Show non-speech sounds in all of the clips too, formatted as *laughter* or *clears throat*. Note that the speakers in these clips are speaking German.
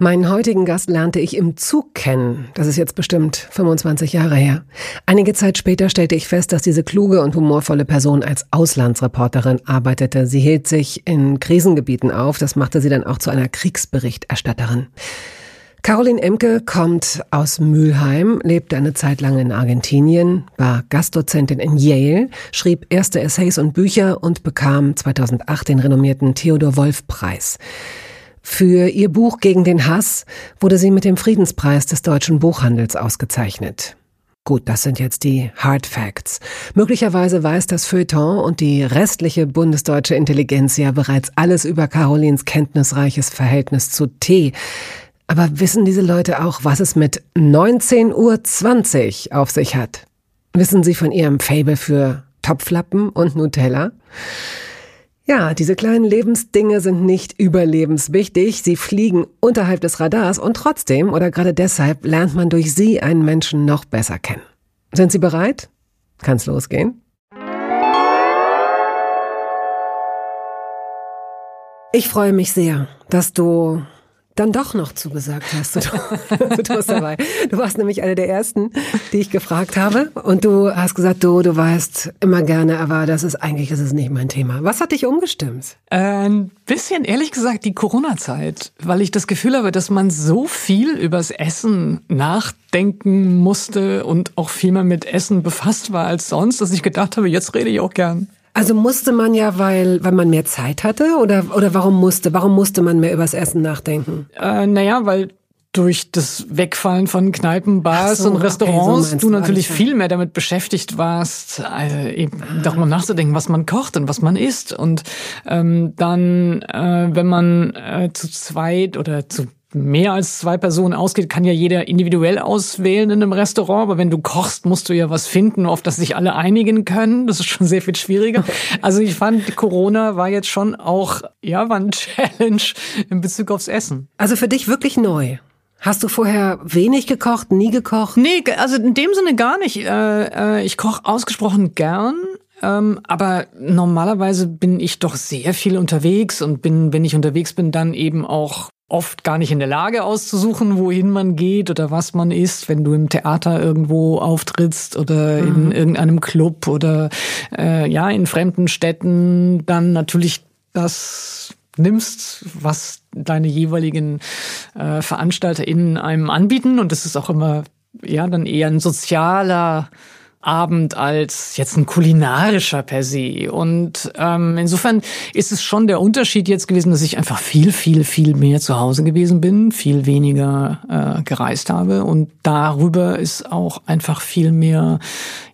Meinen heutigen Gast lernte ich im Zug kennen. Das ist jetzt bestimmt 25 Jahre her. Einige Zeit später stellte ich fest, dass diese kluge und humorvolle Person als Auslandsreporterin arbeitete. Sie hielt sich in Krisengebieten auf. Das machte sie dann auch zu einer Kriegsberichterstatterin. Caroline Emke kommt aus Mülheim, lebte eine Zeit lang in Argentinien, war Gastdozentin in Yale, schrieb erste Essays und Bücher und bekam 2008 den renommierten Theodor Wolf Preis. Für ihr Buch Gegen den Hass wurde sie mit dem Friedenspreis des deutschen Buchhandels ausgezeichnet. Gut, das sind jetzt die Hard Facts. Möglicherweise weiß das Feuilleton und die restliche bundesdeutsche Intelligenz ja bereits alles über Carolins kenntnisreiches Verhältnis zu Tee. Aber wissen diese Leute auch, was es mit 19.20 Uhr auf sich hat? Wissen sie von ihrem Fable für Topflappen und Nutella? Ja, diese kleinen Lebensdinge sind nicht überlebenswichtig. Sie fliegen unterhalb des Radars und trotzdem oder gerade deshalb lernt man durch sie einen Menschen noch besser kennen. Sind Sie bereit? Kann's losgehen? Ich freue mich sehr, dass du dann doch noch zugesagt hast du, du warst dabei. Du warst nämlich eine der ersten, die ich gefragt habe. Und du hast gesagt, du, du weißt immer gerne, aber das ist eigentlich ist es nicht mein Thema. Was hat dich umgestimmt? Ein bisschen, ehrlich gesagt, die Corona-Zeit, weil ich das Gefühl habe, dass man so viel übers Essen nachdenken musste und auch viel mehr mit Essen befasst war als sonst, dass ich gedacht habe, jetzt rede ich auch gern. Also musste man ja, weil, weil man mehr Zeit hatte oder, oder warum musste, warum musste man mehr übers Essen nachdenken? Äh, naja, weil durch das Wegfallen von Kneipen, Bars so, und Restaurants okay, so du natürlich viel mehr damit beschäftigt warst, also eben darüber nachzudenken, was man kocht und was man isst. Und ähm, dann, äh, wenn man äh, zu zweit oder zu mehr als zwei Personen ausgeht, kann ja jeder individuell auswählen in einem Restaurant. Aber wenn du kochst, musst du ja was finden, auf das sich alle einigen können. Das ist schon sehr viel schwieriger. *laughs* Also ich fand, Corona war jetzt schon auch, ja, war ein *laughs* Challenge in Bezug aufs Essen. Also für dich wirklich neu. Hast du vorher wenig gekocht, nie gekocht? Nee, also in dem Sinne gar nicht. Äh, äh, ich koche ausgesprochen gern. Ähm, aber normalerweise bin ich doch sehr viel unterwegs und bin, wenn ich unterwegs bin, dann eben auch oft gar nicht in der Lage auszusuchen, wohin man geht oder was man isst, wenn du im Theater irgendwo auftrittst oder mhm. in irgendeinem Club oder äh, ja in fremden Städten, dann natürlich das nimmst, was deine jeweiligen äh, VeranstalterInnen einem anbieten und das ist auch immer ja dann eher ein sozialer Abend als jetzt ein kulinarischer per se. Und ähm, insofern ist es schon der Unterschied jetzt gewesen, dass ich einfach viel, viel, viel mehr zu Hause gewesen bin, viel weniger äh, gereist habe. Und darüber ist auch einfach viel mehr,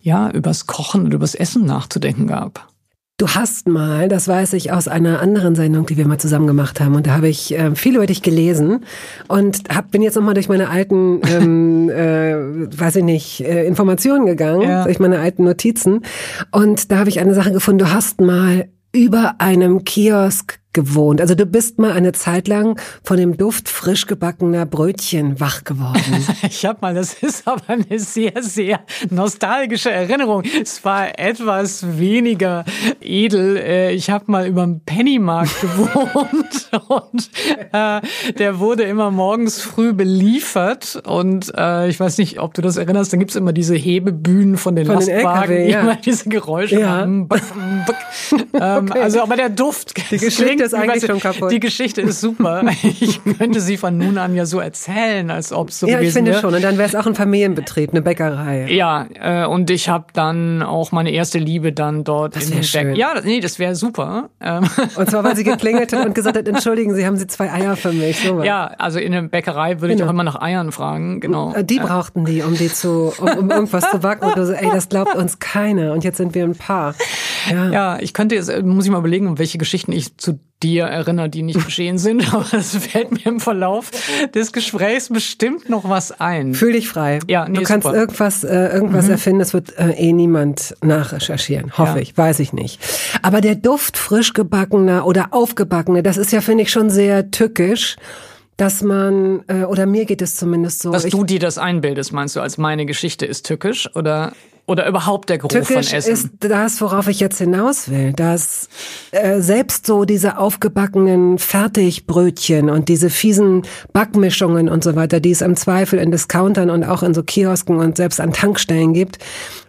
ja, übers Kochen und übers Essen nachzudenken gab. Du hast mal, das weiß ich aus einer anderen Sendung, die wir mal zusammen gemacht haben, und da habe ich äh, viel über dich gelesen und hab, bin jetzt nochmal durch meine alten, ähm, *laughs* äh, weiß ich nicht, äh, Informationen gegangen, ja. durch meine alten Notizen. Und da habe ich eine Sache gefunden, du hast mal über einem Kiosk gewohnt. Also du bist mal eine Zeit lang von dem Duft frisch gebackener Brötchen wach geworden. *laughs* ich hab mal, das ist aber eine sehr, sehr nostalgische Erinnerung. Es war etwas weniger edel. Äh, ich habe mal über dem Pennymarkt gewohnt *laughs* und äh, der wurde immer morgens früh beliefert und äh, ich weiß nicht, ob du das erinnerst, dann gibt's immer diese Hebebühnen von den von Lastwagen, den LKW, ja. immer diese Geräusche ja. machen. *laughs* ähm, okay. Also aber der Duft, die Geschichte ist eigentlich schon kaputt. Die Geschichte ist super. *laughs* Ich könnte sie von nun an ja so erzählen, als ob es so ja, gewesen wäre. Ja, ich finde schon. Und dann wäre es auch ein Familienbetrieb, eine Bäckerei. Ja, äh, und ich habe dann auch meine erste Liebe dann dort das in den Bäck. Ja, nee, das wäre super. Ähm. Und zwar, weil sie geklingelt hat *laughs* und gesagt hat, entschuldigen Sie, haben Sie zwei Eier für mich? So ja, also in der Bäckerei würde genau. ich auch immer nach Eiern fragen, genau. Äh, die brauchten die, um die zu, um, um irgendwas zu backen. Und du so, ey, das glaubt uns keiner. Und jetzt sind wir ein Paar. Ja, ja ich könnte jetzt, muss ich mal überlegen, welche Geschichten ich zu dir erinnert, die nicht geschehen sind, *laughs* aber es fällt mir im Verlauf des Gesprächs bestimmt noch was ein. Fühl dich frei. Ja, nee, du kannst super. irgendwas, äh, irgendwas Mhm. erfinden, das wird äh, eh niemand nachrecherchieren, hoffe Ja. ich, weiß ich nicht. Aber der Duft frisch gebackener oder aufgebackener, das ist ja, finde ich, schon sehr tückisch, dass man, äh, oder mir geht es zumindest so. Dass ich, du dir das einbildest, meinst du, als meine Geschichte ist tückisch oder oder überhaupt der Geruch Tückisch von Essen? ist das, worauf ich jetzt hinaus will, dass äh, selbst so diese aufgebackenen Fertigbrötchen und diese fiesen Backmischungen und so weiter, die es im Zweifel in Discountern und auch in so Kiosken und selbst an Tankstellen gibt,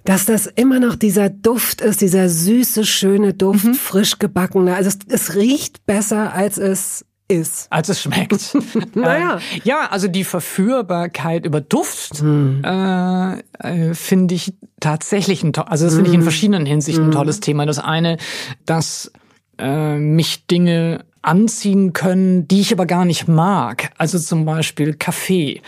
dass das immer noch dieser Duft ist, dieser süße, schöne Duft, Mhm. frisch gebackener. Also es, es riecht besser, als es ist. als es schmeckt. *laughs* Naja. Ähm, ja, also die Verführbarkeit über Duft Hm. äh, äh, finde ich tatsächlich ein to- also das finde Hm. ich in verschiedenen Hinsichten ein tolles Thema. Das eine, dass äh, mich Dinge anziehen können, die ich aber gar nicht mag. Also zum Beispiel Kaffee.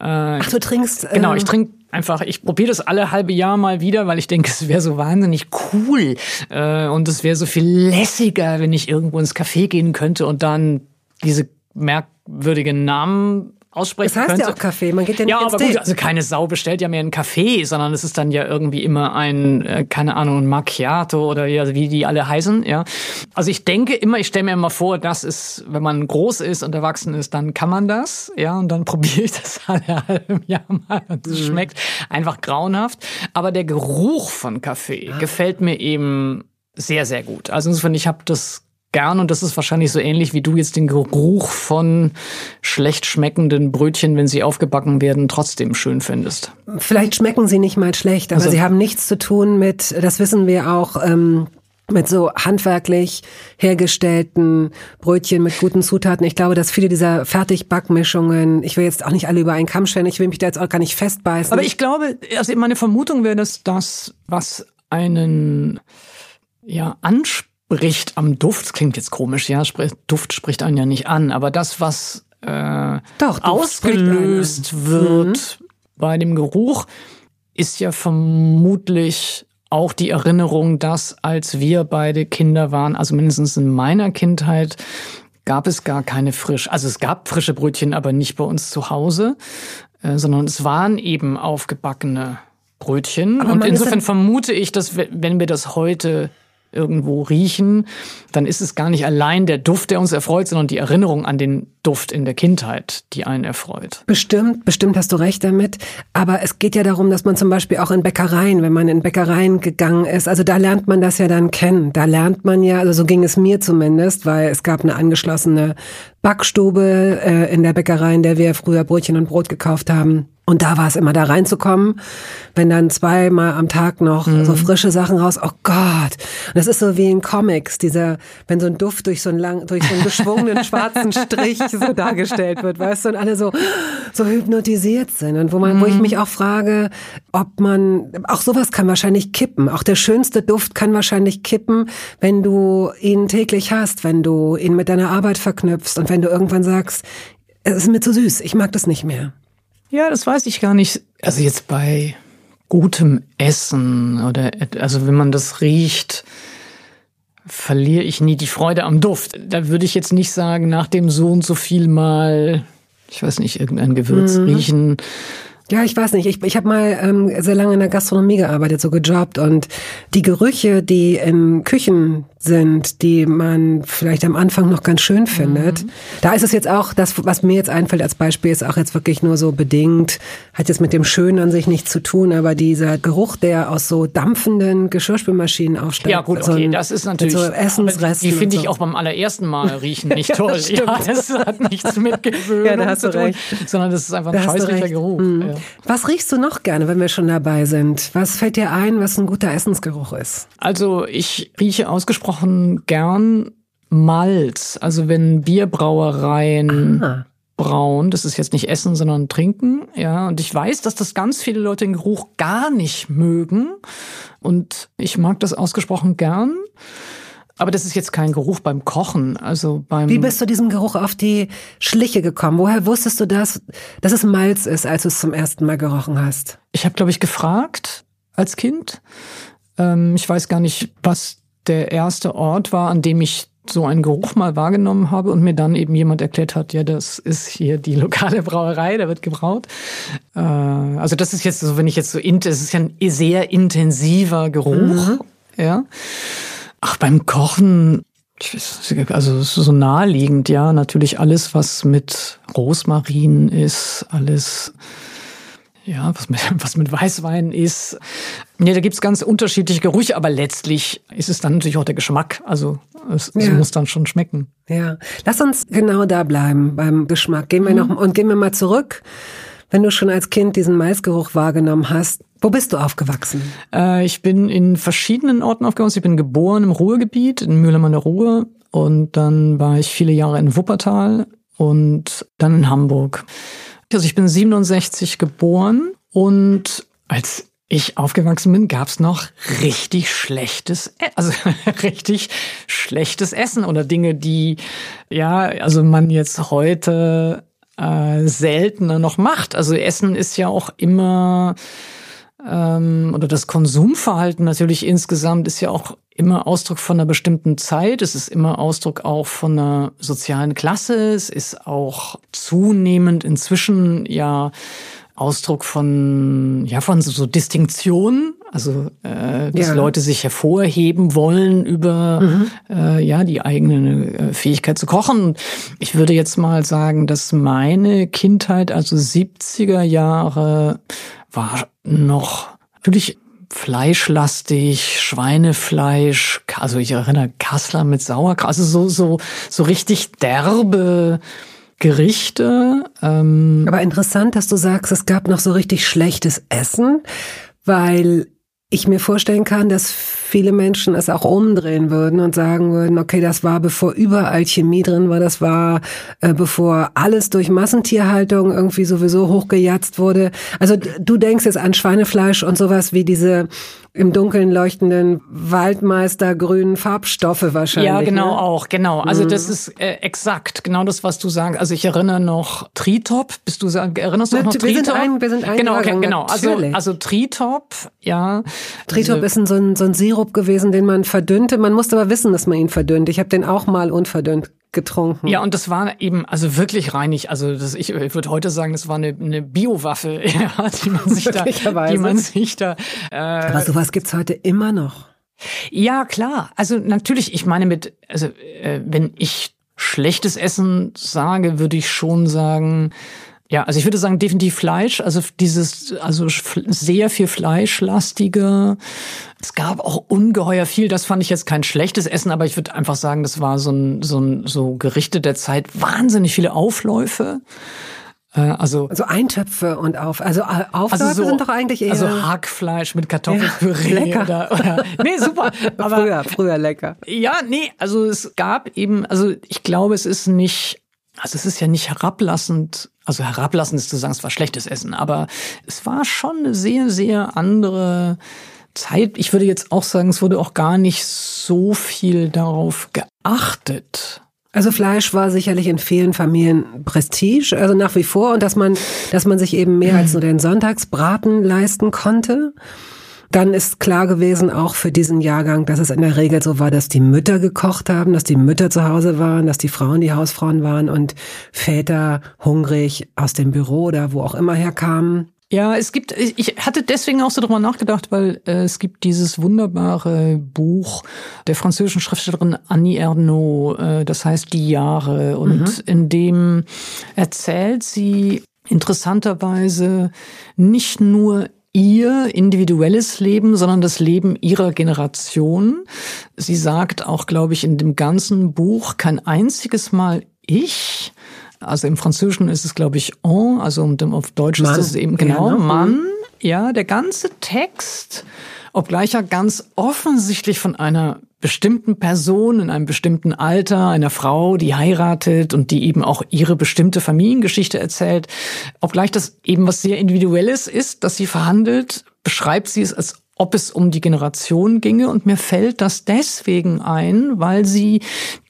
Äh, Ach, du trinkst. Genau, ähm, ich trinke einfach, ich probiere das alle halbe Jahr mal wieder, weil ich denke, es wäre so wahnsinnig cool äh, und es wäre so viel lässiger, wenn ich irgendwo ins Café gehen könnte und dann diese merkwürdigen Namen aussprechen Das heißt könnte. ja auch Kaffee, man geht ja nicht Ja, aber gut, also keine Sau bestellt ja mehr einen Kaffee, sondern es ist dann ja irgendwie immer ein, äh, keine Ahnung, ein Macchiato oder ja, wie die alle heißen, ja. Also ich denke immer, ich stelle mir immer vor, das ist, wenn man groß ist und erwachsen ist, dann kann man das, ja, und dann *laughs* probiere ich das alle halbe Jahr mal und es schmeckt einfach grauenhaft. Aber der Geruch von Kaffee gefällt mir eben sehr, sehr gut. Also insofern, ich habe das gern und das ist wahrscheinlich so ähnlich wie du jetzt den Geruch von schlecht schmeckenden Brötchen, wenn sie aufgebacken werden, trotzdem schön findest. Vielleicht schmecken sie nicht mal schlecht, aber Also- sie haben nichts zu tun mit, das wissen wir auch, ähm, mit so handwerklich hergestellten Brötchen mit guten Zutaten. Ich glaube, dass viele dieser Fertigbackmischungen, ich will jetzt auch nicht alle über einen Kamm stellen, ich will mich da jetzt auch gar nicht festbeißen. Aber ich glaube, also meine Vermutung wäre, dass das, was einen ja anspricht am Duft, das klingt jetzt komisch, ja, Duft spricht einen ja nicht an, aber das, was äh, Doch, spricht. Mhm. ausgelöst wird bei dem Geruch, ist ja vermutlich auch die Erinnerung, dass als wir beide Kinder waren, also mindestens in meiner Kindheit, gab es gar keine frisch. Also es gab frische Brötchen, aber nicht bei uns zu Hause, äh, sondern es waren eben aufgebackene Brötchen. Aber Und insofern vermute ich, dass we- wenn wir das heute irgendwo riechen, dann ist es gar nicht allein der Duft, der uns erfreut, sondern die Erinnerung an den Duft in der Kindheit, die einen erfreut. Bestimmt, bestimmt hast du recht damit. Aber es geht ja darum, dass man zum Beispiel auch in Bäckereien, wenn man in Bäckereien gegangen ist, also da lernt man das ja dann kennen. Da lernt man ja, also so ging es mir zumindest, weil es gab eine angeschlossene Backstube äh, in der Bäckerei, in der wir früher Brötchen und Brot gekauft haben. Und da war es immer da reinzukommen, wenn dann zweimal am Tag noch so frische Sachen raus. Oh Gott, und das ist so wie in Comics, dieser, wenn so ein Duft durch so einen lang, durch so einen geschwungenen *laughs* schwarzen Strich so dargestellt wird, weißt du, und alle so so hypnotisiert sind und wo man, wo ich mich auch frage, ob man, auch sowas kann wahrscheinlich kippen. Auch der schönste Duft kann wahrscheinlich kippen, wenn du ihn täglich hast, wenn du ihn mit deiner Arbeit verknüpfst und wenn du irgendwann sagst, es ist mir zu süß, ich mag das nicht mehr. Ja, das weiß ich gar nicht. Also jetzt bei gutem Essen oder also wenn man das riecht, verliere ich nie die Freude am Duft. Da würde ich jetzt nicht sagen, nach dem so und so viel mal, ich weiß nicht, irgendein Gewürz riechen. Ja, ich weiß nicht. Ich, ich habe mal ähm, sehr lange in der Gastronomie gearbeitet, so gejobbt und die Gerüche, die in Küchen sind, die man vielleicht am Anfang noch ganz schön findet. Da ist es jetzt auch, das, was mir jetzt einfällt als Beispiel, ist auch jetzt wirklich nur so bedingt, hat jetzt mit dem Schönen an sich nichts zu tun, aber dieser Geruch, der aus so dampfenden Geschirrspülmaschinen aufsteigt. Ja gut, so okay, ein- das ist natürlich. So Essensresten. die finde ich so. auch beim allerersten Mal riechen nicht *laughs* toll. das ja, das hat nichts mit *laughs* Gewöhnung Ja, da hast zu du tun, recht. sondern das ist einfach Da ein scheußlicher recht. Geruch. Mhm. Ja. Was riechst du noch gerne, wenn wir schon dabei sind? Was fällt dir ein, was ein guter Essensgeruch ist? Also ich rieche ausgesprochen gern Malz. Also wenn Bierbrauereien Ah. brauen, das ist jetzt nicht Essen, sondern Trinken, ja. Und ich weiß, dass das ganz viele Leute den Geruch gar nicht mögen. Und ich mag das ausgesprochen gern. Aber das ist jetzt kein Geruch beim Kochen. Also beim Wie bist du diesem Geruch auf die Schliche gekommen? Woher wusstest du das, dass es Malz ist, als du es zum ersten Mal gerochen hast? Ich habe, glaube ich, gefragt als Kind. Ähm, ich weiß gar nicht, was der erste Ort war, an dem ich so einen Geruch mal wahrgenommen habe und mir dann eben jemand erklärt hat, ja, das ist hier die lokale Brauerei, da wird gebraut. Äh, also das ist jetzt so, wenn ich jetzt so, es ist ja ein sehr intensiver Geruch, mhm. ja. Ach, beim Kochen, also so naheliegend, ja, natürlich alles, was mit Rosmarin ist, alles ja, was mit, was mit Weißwein ist. Ja, da gibt's ganz unterschiedliche Gerüche, aber letztlich ist es dann natürlich auch der Geschmack. Also es, ja. muss dann schon schmecken. Ja, lass uns genau da bleiben beim Geschmack. Gehen wir mhm. noch und gehen wir mal zurück. Wenn du schon als Kind diesen Maisgeruch wahrgenommen hast, wo bist du aufgewachsen? Äh, ich bin in verschiedenen Orten aufgewachsen. Ich bin geboren im Ruhrgebiet, in Mühlheim an der Ruhr. Und dann war ich viele Jahre in Wuppertal und dann in Hamburg. Also ich bin 67 geboren und als ich aufgewachsen bin, gab's noch richtig schlechtes, e also *laughs* richtig schlechtes Essen oder Dinge, die ja, also man jetzt heute äh, seltener noch macht. Also Essen ist ja auch immer ähm, oder das Konsumverhalten natürlich insgesamt ist ja auch immer Ausdruck von einer bestimmten Zeit. Es ist immer Ausdruck auch von einer sozialen Klasse. Es ist auch zunehmend inzwischen ja Ausdruck von ja von so, so Distinktion, also äh, dass ja. Leute sich hervorheben wollen über mhm. äh, ja die eigene äh, Fähigkeit zu kochen. Ich würde jetzt mal sagen, dass meine Kindheit, also 70er Jahre, war noch natürlich fleischlastig, Schweinefleisch, also ich erinnere Kassler mit Sauerkraut, also so, so, so richtig derbe Gerichte. Ähm. Aber interessant, dass du sagst, es gab noch so richtig schlechtes Essen, weil ich mir vorstellen kann, dass viele Menschen es auch umdrehen würden und sagen würden, okay, das war bevor überall Chemie drin war, das war äh, bevor alles durch Massentierhaltung irgendwie sowieso hochgejatzt wurde. Also du denkst jetzt an Schweinefleisch und sowas wie diese im Dunkeln leuchtenden Waldmeistergrünen Farbstoffe wahrscheinlich. Ja, genau ne? auch, genau. Also mhm. das ist äh, exakt genau das, was du sagst. Also ich erinnere noch Tritop. Bist du erinnerst du noch wir Tritop? Sind ein, wir sind ein genau, okay, genau. Also also Tritop, ja. Tritop ist so ein, so ein Sirup gewesen, den man verdünnte. Man musste aber wissen, dass man ihn verdünnt. Ich habe den auch mal unverdünnt getrunken. Ja, und das war eben also wirklich reinig. Also das, ich, ich würde heute sagen, das war eine, eine Biowaffe, *laughs* ja, die man sich da, die man sich da. Äh, Aber sowas gibt's heute immer noch. Ja, klar. Also natürlich, ich meine mit, also äh, wenn ich schlechtes Essen sage, würde ich schon sagen, ja, also ich würde sagen definitiv Fleisch, also dieses, also sehr viel fleischlastige. Es gab auch ungeheuer viel, das fand ich jetzt kein schlechtes Essen, aber ich würde einfach sagen, das war so ein, so ein, so Gerichte der Zeit, wahnsinnig viele Aufläufe. Äh, also, also Eintöpfe und auf, also äh, Aufläufe also so, sind doch eigentlich eher also Hackfleisch mit Kartoffelpüree ja, lecker. Oder, oder nee super, *laughs* aber früher früher lecker. Ja, nee, also es gab eben, also ich glaube, es ist nicht also es ist ja nicht herablassend, also herablassend ist zu sagen, es war schlechtes Essen, aber es war schon eine sehr, sehr andere Zeit. Ich würde jetzt auch sagen, es wurde auch gar nicht so viel darauf geachtet. Also Fleisch war sicherlich in vielen Familien Prestige, also nach wie vor, und dass man, dass man sich eben mehr als nur den Sonntagsbraten leisten konnte. Dann ist klar gewesen, auch für diesen Jahrgang, dass es in der Regel so war, dass die Mütter gekocht haben, dass die Mütter zu Hause waren, dass die Frauen die Hausfrauen waren und Väter hungrig aus dem Büro oder wo auch immer herkamen. Ja, es gibt, ich hatte deswegen auch so drüber nachgedacht, weil äh, es gibt dieses wunderbare Buch der französischen Schriftstellerin Annie Ernaux, äh, das heißt Die Jahre, und mhm. in dem erzählt sie interessanterweise nicht nur ihr individuelles Leben, sondern das Leben ihrer Generation. Sie sagt auch, glaube ich, in dem ganzen Buch kein einziges Mal ich. Also im Französischen ist es, glaube ich, on, also auf Deutsch Mann. ist es eben genau ja, ne? Mann. Ja, der ganze Text, obgleich er ganz offensichtlich von einer bestimmten Person in einem bestimmten Alter, einer Frau, die heiratet und die eben auch ihre bestimmte Familiengeschichte erzählt, obgleich das eben was sehr Individuelles ist, dass sie verhandelt, beschreibt sie es als ob es um die Generation ginge. Und mir fällt das deswegen ein, weil sie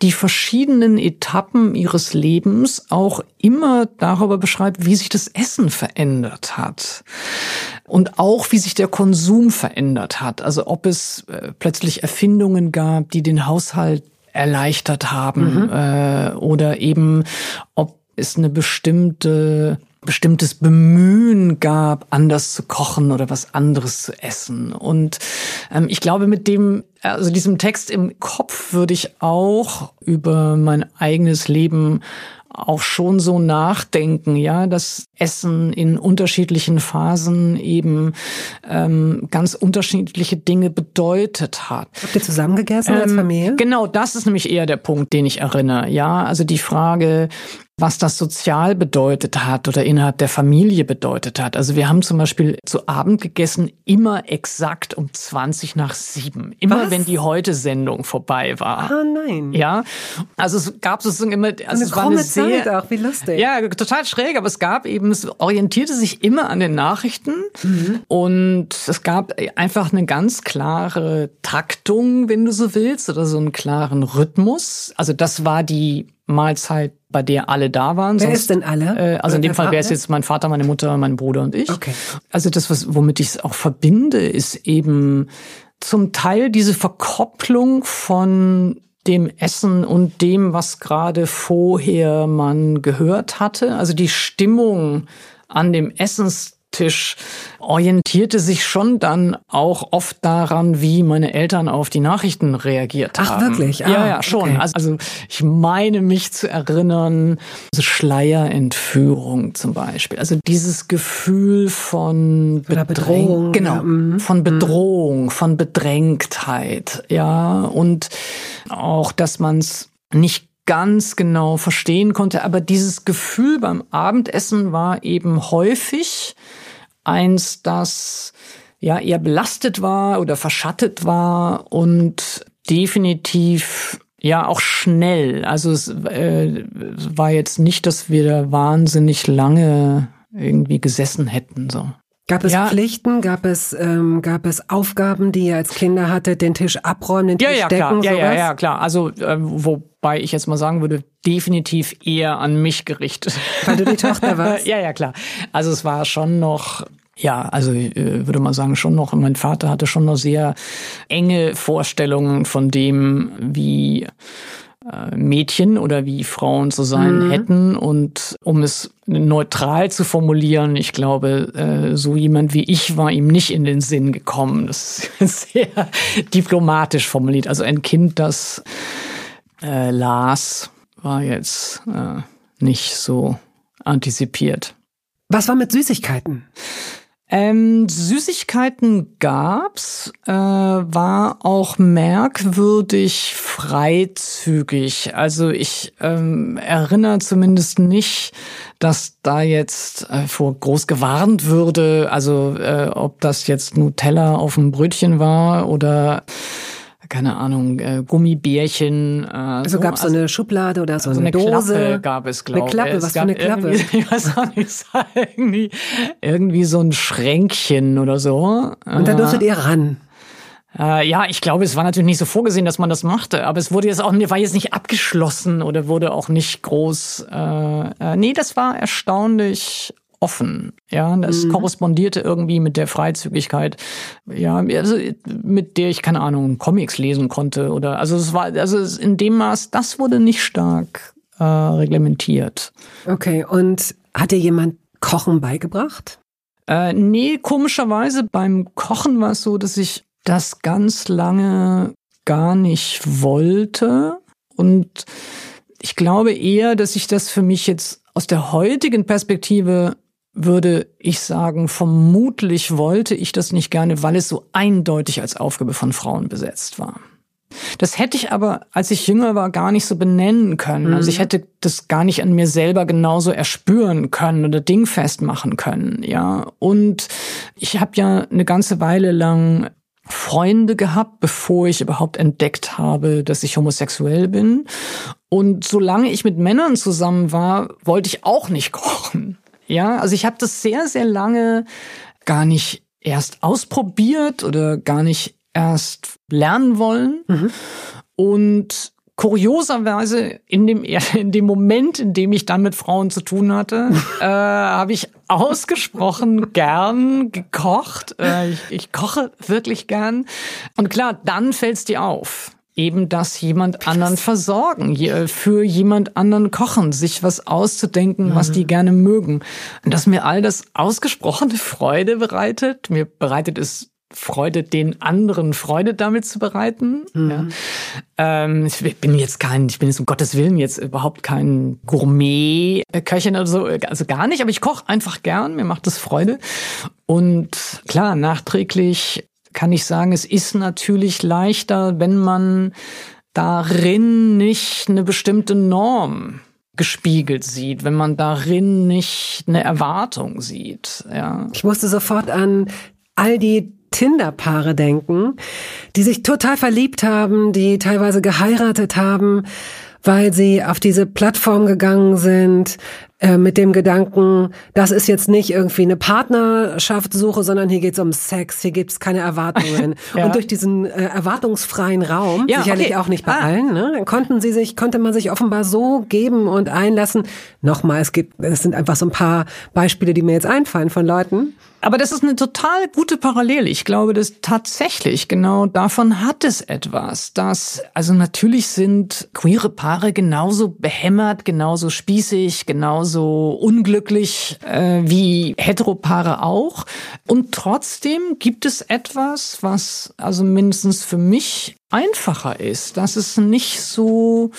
die verschiedenen Etappen ihres Lebens auch immer darüber beschreibt, wie sich das Essen verändert hat. Und auch, wie sich der Konsum verändert hat. Also ob es äh, plötzlich Erfindungen gab, die den Haushalt erleichtert haben mhm. äh, oder eben ob es eine bestimmte bestimmtes Bemühen gab, anders zu kochen oder was anderes zu essen. Und ähm, ich glaube, mit dem, also diesem Text im Kopf würde ich auch über mein eigenes Leben auch schon so nachdenken, ja, dass Essen in unterschiedlichen Phasen eben ähm, ganz unterschiedliche Dinge bedeutet hat. Habt ihr zusammen gegessen ähm, als Familie? Genau, das ist nämlich eher der Punkt, den ich erinnere. Ja, also die Frage, was das sozial bedeutet hat oder innerhalb der Familie bedeutet hat. Also wir haben zum Beispiel zu Abend gegessen, immer exakt um 20 nach sieben. Immer was? wenn die Heute-Sendung vorbei war. Ah, nein. Ja, also es gab sozusagen immer, also eine es war eine Zeit sehr, auch, wie lustig. ja, total schräg, aber es gab eben, es orientierte sich immer an den Nachrichten und es gab einfach eine ganz klare Taktung, wenn du so willst, oder so einen klaren Rhythmus. Also das war die Mahlzeit, bei der alle da waren. Wer Sonst- ist denn alle? Äh, also in dem Fall wäre es jetzt mein Vater, meine Mutter, mein Bruder und ich. Okay. Also das, was, womit ich es auch verbinde, ist eben zum Teil diese Verkopplung von dem Essen und dem, was gerade vorher man gehört hatte. Also die Stimmung an dem Essenstisch orientierte sich schon dann auch oft daran, wie meine Eltern auf die Nachrichten reagiert Ach, haben. wirklich? Ah, ja, ja, schon. okay. Also, also ich meine mich zu erinnern, so Schleierentführung zum Beispiel. Also dieses Gefühl von Oder Bedrohung, Genau, ja, mhm. von Bedrohung, von Bedrängtheit, ja. Und auch, dass man es nicht ganz genau verstehen konnte. Aber dieses Gefühl beim Abendessen war eben häufig eins, das ja eher belastet war oder verschattet war und definitiv ja auch schnell. Also es äh, war jetzt nicht, dass wir da wahnsinnig lange irgendwie gesessen hätten so. Gab es Ja. Pflichten? Gab es, ähm, gab es Aufgaben, die ihr als Kinder hattet? Den Tisch abräumen, den Ja, Tisch ja, decken, klar. Ja, ja, sowas? ja, klar. Also, äh, wobei ich jetzt mal sagen würde, definitiv eher an mich gerichtet. Weil du die Tochter warst? *laughs* ja, ja, klar. Also es war schon noch, ja, also ich äh, würde mal sagen, schon noch, mein Vater hatte schon noch sehr enge Vorstellungen von dem, wie Mädchen oder wie Frauen zu sein hätten. Und um es neutral zu formulieren, ich glaube, äh, so jemand wie ich war ihm nicht in den Sinn gekommen. Das ist *laughs* sehr diplomatisch formuliert. Also ein Kind, das äh, las, war jetzt äh, nicht so antizipiert. Was war mit Süßigkeiten? Ähm, Süßigkeiten gab's, äh, war auch merkwürdig freizügig. Also ich ähm, erinnere zumindest nicht, dass da jetzt äh, vor groß gewarnt würde. Also äh, ob das jetzt Nutella auf dem Brötchen war oder keine Ahnung, äh, Gummibärchen. Äh, Also gab es so eine Schublade oder so, so eine, eine Dose? Klappe gab es, glaube Eine ich. Klappe, Es was für eine Klappe? Irgendwie, *laughs* ich weiß auch nicht, irgendwie, irgendwie so ein Schränkchen oder so. Und da durftet ihr ran. Äh, ja, ich glaube, es war natürlich nicht so vorgesehen, dass man das machte, aber es wurde jetzt auch, war jetzt nicht abgeschlossen oder wurde auch nicht groß. Äh, äh, nee, das war erstaunlich offen. Ja, das korrespondierte irgendwie mit der Freizügigkeit, ja, also mit der ich keine Ahnung Comics lesen konnte oder also es war also es- in dem Maß, das wurde nicht stark äh, reglementiert. Okay, und hat dir jemand Kochen beigebracht? Äh, nee, komischerweise beim Kochen war es so, dass ich das ganz lange gar nicht wollte. Und ich glaube eher, dass ich das für mich jetzt aus der heutigen Perspektive würde ich sagen, vermutlich wollte ich das nicht gerne, weil es so eindeutig als Aufgabe von Frauen besetzt war. Das hätte ich aber, als ich jünger war, gar nicht so benennen können. Also ich hätte das gar nicht an mir selber genauso erspüren können oder dingfest machen können, ja. Und ich habe ja eine ganze Weile lang Freunde gehabt, bevor ich überhaupt entdeckt habe, dass ich homosexuell bin. Und solange ich mit Männern zusammen war, wollte ich auch nicht kochen. Ja, also ich habe das sehr, sehr lange gar nicht erst ausprobiert oder gar nicht erst lernen wollen. Und kurioserweise in dem, *laughs* in dem Moment, in dem ich dann mit Frauen zu tun hatte, *laughs* äh, habe ich ausgesprochen gern gekocht. Äh, ich, ich koche wirklich gern. Und klar, dann fällt's dir auf. Eben das jemand anderen versorgen, für jemand anderen kochen, sich was auszudenken, mhm. was die gerne mögen. Und dass mir all das ausgesprochene Freude bereitet, mir bereitet es Freude, den anderen Freude damit zu bereiten. Mhm. Ja. Ähm, ich bin jetzt kein, ich bin jetzt um Gottes Willen jetzt überhaupt kein Gourmet-Köchin oder so, also gar nicht, aber ich koche einfach gern, mir macht das Freude. Und klar, nachträglich kann ich sagen, es ist natürlich leichter, wenn man darin nicht eine bestimmte Norm gespiegelt sieht, wenn man darin nicht eine Erwartung sieht. Ja. Ich musste sofort an all die Tinder-Paare denken, die sich total verliebt haben, die teilweise geheiratet haben, weil sie auf diese Plattform gegangen sind, äh, mit dem Gedanken, das ist jetzt nicht irgendwie eine Partnerschaftssuche, sondern hier geht's um Sex, hier gibt's keine Erwartungen. *laughs* ja. Und durch diesen äh, erwartungsfreien Raum, ja, sicherlich okay. auch nicht bei ah. allen, ne, konnten sie sich, konnte man sich offenbar so geben und einlassen. Nochmal, es gibt, es sind einfach so ein paar Beispiele, die mir jetzt einfallen von Leuten, aber das ist eine total gute Parallele. Ich glaube, dass tatsächlich genau davon hat es etwas, dass, also natürlich sind queere Paare genauso behämmert, genauso spießig, genauso unglücklich äh, wie Heteropaare auch. Und trotzdem gibt es etwas, was also mindestens für mich einfacher ist, dass es nicht so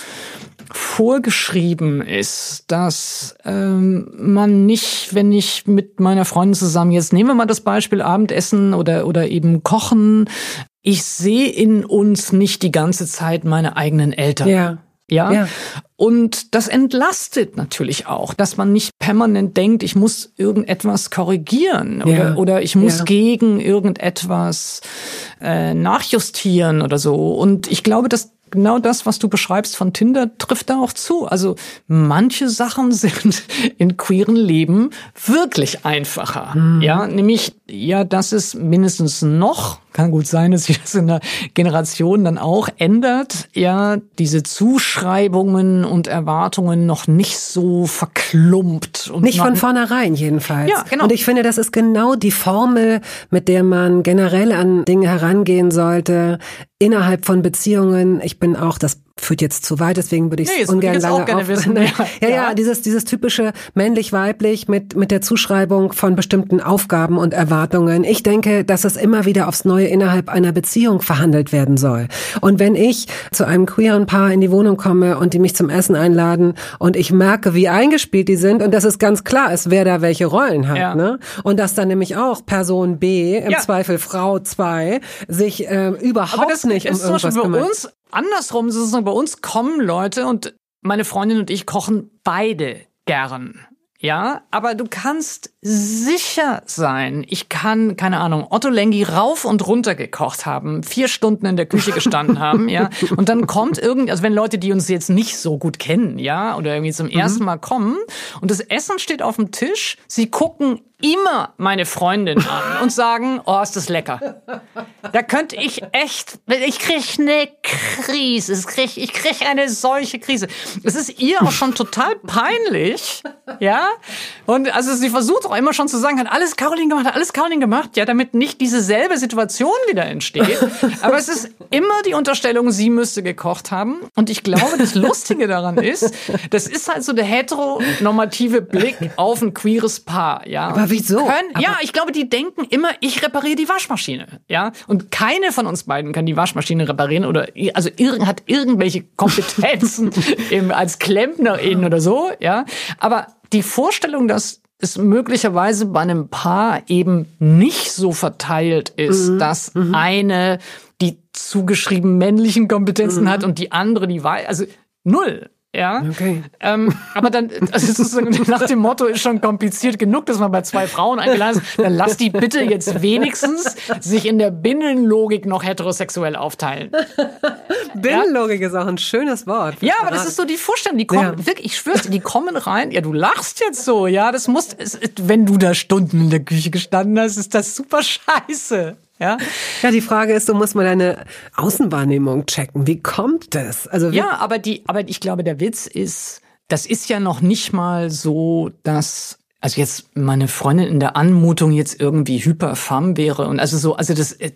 vorgeschrieben ist, dass ähm, man nicht, wenn ich mit meiner Freundin zusammen, jetzt nehmen wir mal das Beispiel Abendessen oder, oder eben Kochen, ich sehe in uns nicht die ganze Zeit meine eigenen Eltern. Ja. Ja? ja. Und das entlastet natürlich auch, dass man nicht permanent denkt, ich muss irgendetwas korrigieren oder, ja. oder ich muss ja. gegen irgendetwas äh, nachjustieren oder so. Und ich glaube, dass genau das, was du beschreibst von Tinder, trifft da auch zu. Also manche Sachen *laughs* sind in queeren Leben wirklich einfacher. Mhm. Ja, nämlich, ja, dass es mindestens noch kann gut sein, dass sich das in der Generation dann auch ändert. Ja, diese Zuschreibungen und Erwartungen noch nicht so verklumpt. Und nicht von vornherein jedenfalls. Ja, genau. Und ich finde, das ist genau die Formel, mit der man generell an Dinge herangehen sollte innerhalb von Beziehungen. Ich bin auch, das führt jetzt zu weit, deswegen würde ich es nee, ungern lange gerne auf. Wissen, *laughs* ja, ja, ja, dieses dieses typische männlich-weiblich mit mit der Zuschreibung von bestimmten Aufgaben und Erwartungen. Ich denke, dass es immer wieder aufs Neue innerhalb einer Beziehung verhandelt werden soll. Und wenn ich zu einem queeren Paar in die Wohnung komme und die mich zum Essen einladen und ich merke, wie eingespielt die sind und dass es ganz klar ist, wer da welche Rollen hat, ja. ne? Und dass dann nämlich auch Person B im ja. Zweifel Frau 2 sich äh, überhaupt nicht um irgendwas kümmert. Andersrum sozusagen bei uns kommen Leute und meine Freundin und ich kochen beide gern. Ja, aber du kannst sicher sein, ich kann, keine Ahnung, Otto Lengi rauf und runter gekocht haben, vier Stunden in der Küche gestanden *laughs* haben, ja, und dann kommt irgend, also wenn Leute, die uns jetzt nicht so gut kennen, ja, oder irgendwie zum ersten mhm. Mal kommen und das Essen steht auf dem Tisch, sie gucken immer meine Freundin an und sagen, oh, ist das lecker. Da könnte ich echt, ich krieg eine Krise, ich krieg, ich krieg eine solche Krise. Es ist ihr auch schon total peinlich, ja. Und also sie versucht auch immer schon zu sagen, hat alles Caroline gemacht, hat alles Caroline gemacht, ja, damit nicht dieselbe Situation wieder entsteht. *laughs* Aber es ist immer die Unterstellung, sie müsste gekocht haben. Und ich glaube, das Lustige daran ist, das ist halt so der heteronormative Blick auf ein queeres Paar, ja. Aber wieso? Können, ja, ich glaube, die denken immer, ich repariere die Waschmaschine. Ja, und keine von uns beiden kann die Waschmaschine reparieren oder also hat irgendwelche Kompetenzen *laughs* eben als Klempnerin oder so. Ja, aber die Vorstellung, dass es möglicherweise bei einem Paar eben nicht so verteilt ist, mhm. dass mhm. eine die zugeschrieben männlichen Kompetenzen mhm. hat und die andere die weiß, also null. Ja. Okay. Ähm, aber dann, also sozusagen nach dem Motto ist schon kompliziert genug, dass man bei zwei Frauen eingeladen ist. Dann lass die bitte jetzt wenigstens sich in der Binnenlogik noch heterosexuell aufteilen. Binnenlogik ja? ist auch ein schönes Wort. Ja, aber das ist so die Vorstellung. Die kommen, ja. wirklich, ich schwör's, die kommen rein. Ja, du lachst jetzt so. Ja, das muss, wenn du da Stunden in der Küche gestanden hast, ist das super scheiße. Ja? ja, die Frage ist, so muss man deine Außenwahrnehmung checken. Wie kommt das? Also ja, aber die, aber ich glaube, der Witz ist, das ist ja noch nicht mal so, dass also jetzt meine Freundin in der Anmutung jetzt irgendwie hyperfam wäre und also so, also das, äh,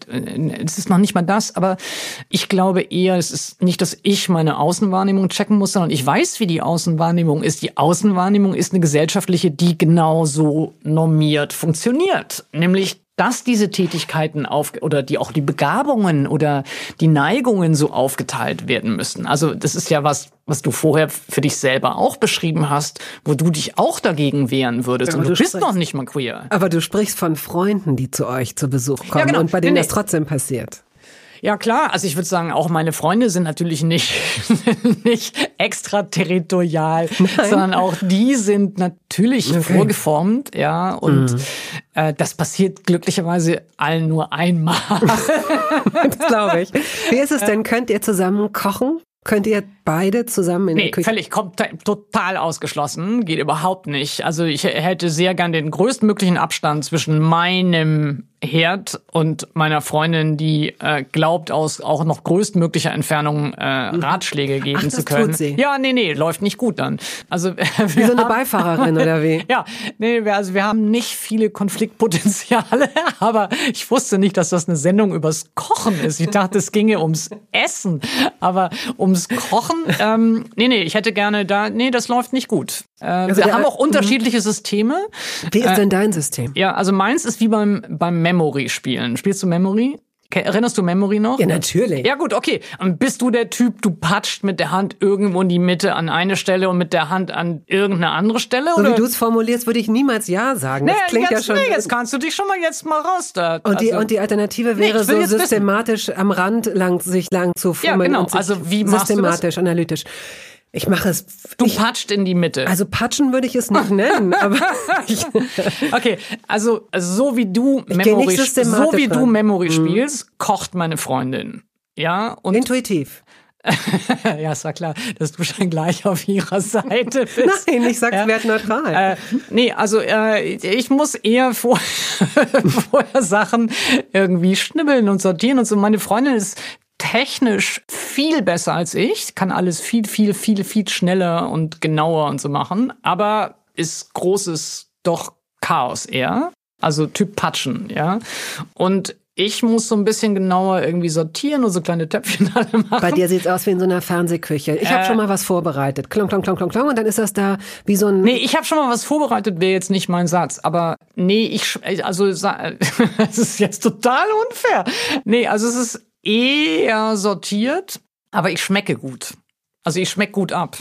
es ist noch nicht mal das, aber ich glaube eher, es ist nicht, dass ich meine Außenwahrnehmung checken muss, sondern ich weiß, wie die Außenwahrnehmung ist. Die Außenwahrnehmung ist eine gesellschaftliche, die genauso normiert funktioniert, nämlich dass diese Tätigkeiten auf oder die auch die Begabungen oder die Neigungen so aufgeteilt werden müssen. Also das ist ja was, was du vorher für dich selber auch beschrieben hast, wo du dich auch dagegen wehren würdest. Aber und du, du bist sprichst, noch nicht mal queer. Aber du sprichst von Freunden, die zu euch zu Besuch kommen ja, genau. und bei denen nee, das trotzdem passiert. Ja klar, also ich würde sagen, auch meine Freunde sind natürlich nicht, *laughs* nicht extraterritorial, Nein. sondern auch die sind natürlich okay. vorgeformt, ja, und mhm. äh, das passiert glücklicherweise allen nur einmal. *laughs* das glaube ich. Wie ist es denn? Könnt ihr zusammen kochen? Könnt ihr beide zusammen in nee, der Küche? völlig kommt total ausgeschlossen, geht überhaupt nicht. Also ich hätte sehr gern den größtmöglichen Abstand zwischen meinem Herd und meiner Freundin, die äh, glaubt, aus auch noch größtmöglicher Entfernung äh, mhm. Ratschläge geben Ach, zu können. Ja, nee, nee, läuft nicht gut dann. Also *laughs* wie so eine haben, Beifahrerin oder wie? *laughs* ja, nee, wir, also wir haben nicht viele Konfliktpotenziale, *laughs* aber ich wusste nicht, dass das eine Sendung übers Kochen ist. Ich dachte, es ginge ums Essen, aber ums Kochen, ähm, nee, nee, ich hätte gerne da, nee, das läuft nicht gut. Äh, also wir haben auch unterschiedliche Systeme. Wie ist denn dein System? Ja, also meins ist wie beim, beim Memory spielen. Spielst du Memory? Erinnerst du Memory noch? Ja, natürlich. Ja, gut, okay. Bist du der Typ, du patscht mit der Hand irgendwo in die Mitte an eine Stelle und mit der Hand an irgendeine andere Stelle? So oder? wie du es formulierst, würde ich niemals Ja sagen. Das nee, klingt jetzt, ja schon. Nee, jetzt kannst du dich schon mal jetzt mal raus da. Und, die, also, und die Alternative wäre nee, so systematisch wissen. am Rand lang, sich lang zu fummeln. Ja, genau. Also wie machst systematisch, du das? analytisch. Ich mache es. Du ich, patscht in die Mitte. Also patschen würde ich es nicht nennen, *laughs* aber okay, also so wie du Memory, so wie du Memory mhm. spielst, kocht meine Freundin. Ja und intuitiv. *laughs* ja, es war klar, dass du schon gleich auf ihrer Seite *laughs* bist. Nein, ich sag's ja. wertneutral. Äh, nee, also äh, ich muss eher vor, vorher Sachen irgendwie schnibbeln und sortieren und so. Meine Freundin ist technisch viel besser als ich, kann alles viel, viel, viel, viel schneller und genauer und so machen, aber ist großes doch Chaos eher. Also Typ Patschen, ja. Und ich muss so ein bisschen genauer irgendwie sortieren und so kleine Töpfchen *laughs* alle machen. Bei dir sieht's aus wie in so einer Fernsehküche. Ich äh, habe schon mal was vorbereitet. Klong, klong, klong, klong, klong. Und dann ist das da wie so ein... Nee, ich habe schon mal was vorbereitet, wäre jetzt nicht mein Satz. Aber nee, ich... Also, *laughs* es ist jetzt total unfair. Nee, also es ist eher sortiert, aber ich schmecke gut. Also ich schmecke gut ab.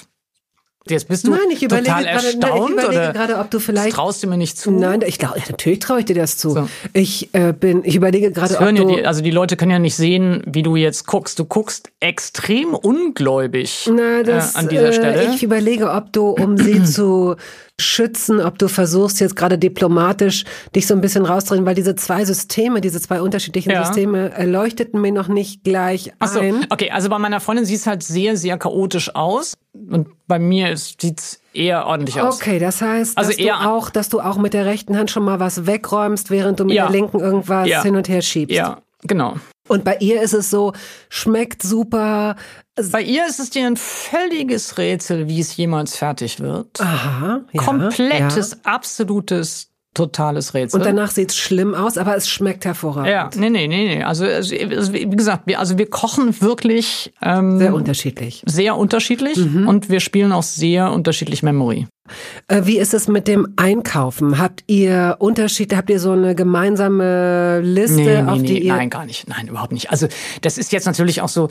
Jetzt bist du nein, ich überlege total gerade, erstaunt nein, ich überlege gerade, ob du vielleicht das traust du mir nicht zu. Nein, ich glaube, natürlich traue ich dir das zu. So. Ich äh, bin, ich überlege gerade, ob du, ja die, also die Leute können ja nicht sehen, wie du jetzt guckst. Du guckst extrem ungläubig Na, das, äh, an dieser Stelle. Äh, ich überlege, ob du, um sie *clears throat* zu schützen, ob du versuchst jetzt gerade diplomatisch dich so ein bisschen rauszudrehen, weil diese zwei Systeme, diese zwei unterschiedlichen ja. Systeme leuchteten mir noch nicht gleich Ach so, ein. Okay, also bei meiner Freundin sieht es halt sehr, sehr chaotisch aus und bei mir sieht es eher ordentlich aus. Okay, das heißt, also dass, eher du auch, dass du auch mit der rechten Hand schon mal was wegräumst, während du mit ja. der linken irgendwas ja. hin und her schiebst. Ja, genau. Und bei ihr ist es so, schmeckt super. Bei ihr ist es dir ein völliges Rätsel, wie es jemals fertig wird. Aha. Ja, Komplettes, absolutes totales Rätsel. Und danach sieht es schlimm aus, aber es schmeckt hervorragend. Ja, nee, nee, nee, nee. Also, also wie gesagt, wir, also wir kochen wirklich ähm, sehr unterschiedlich. Sehr unterschiedlich mhm. und wir spielen auch sehr unterschiedlich Memory. Äh, wie ist es mit dem Einkaufen? Habt ihr Unterschiede? Habt ihr so eine gemeinsame Liste, nee, nee, auf die nee, ihr Nein, gar nicht. Nein, überhaupt nicht. Also das ist jetzt natürlich auch so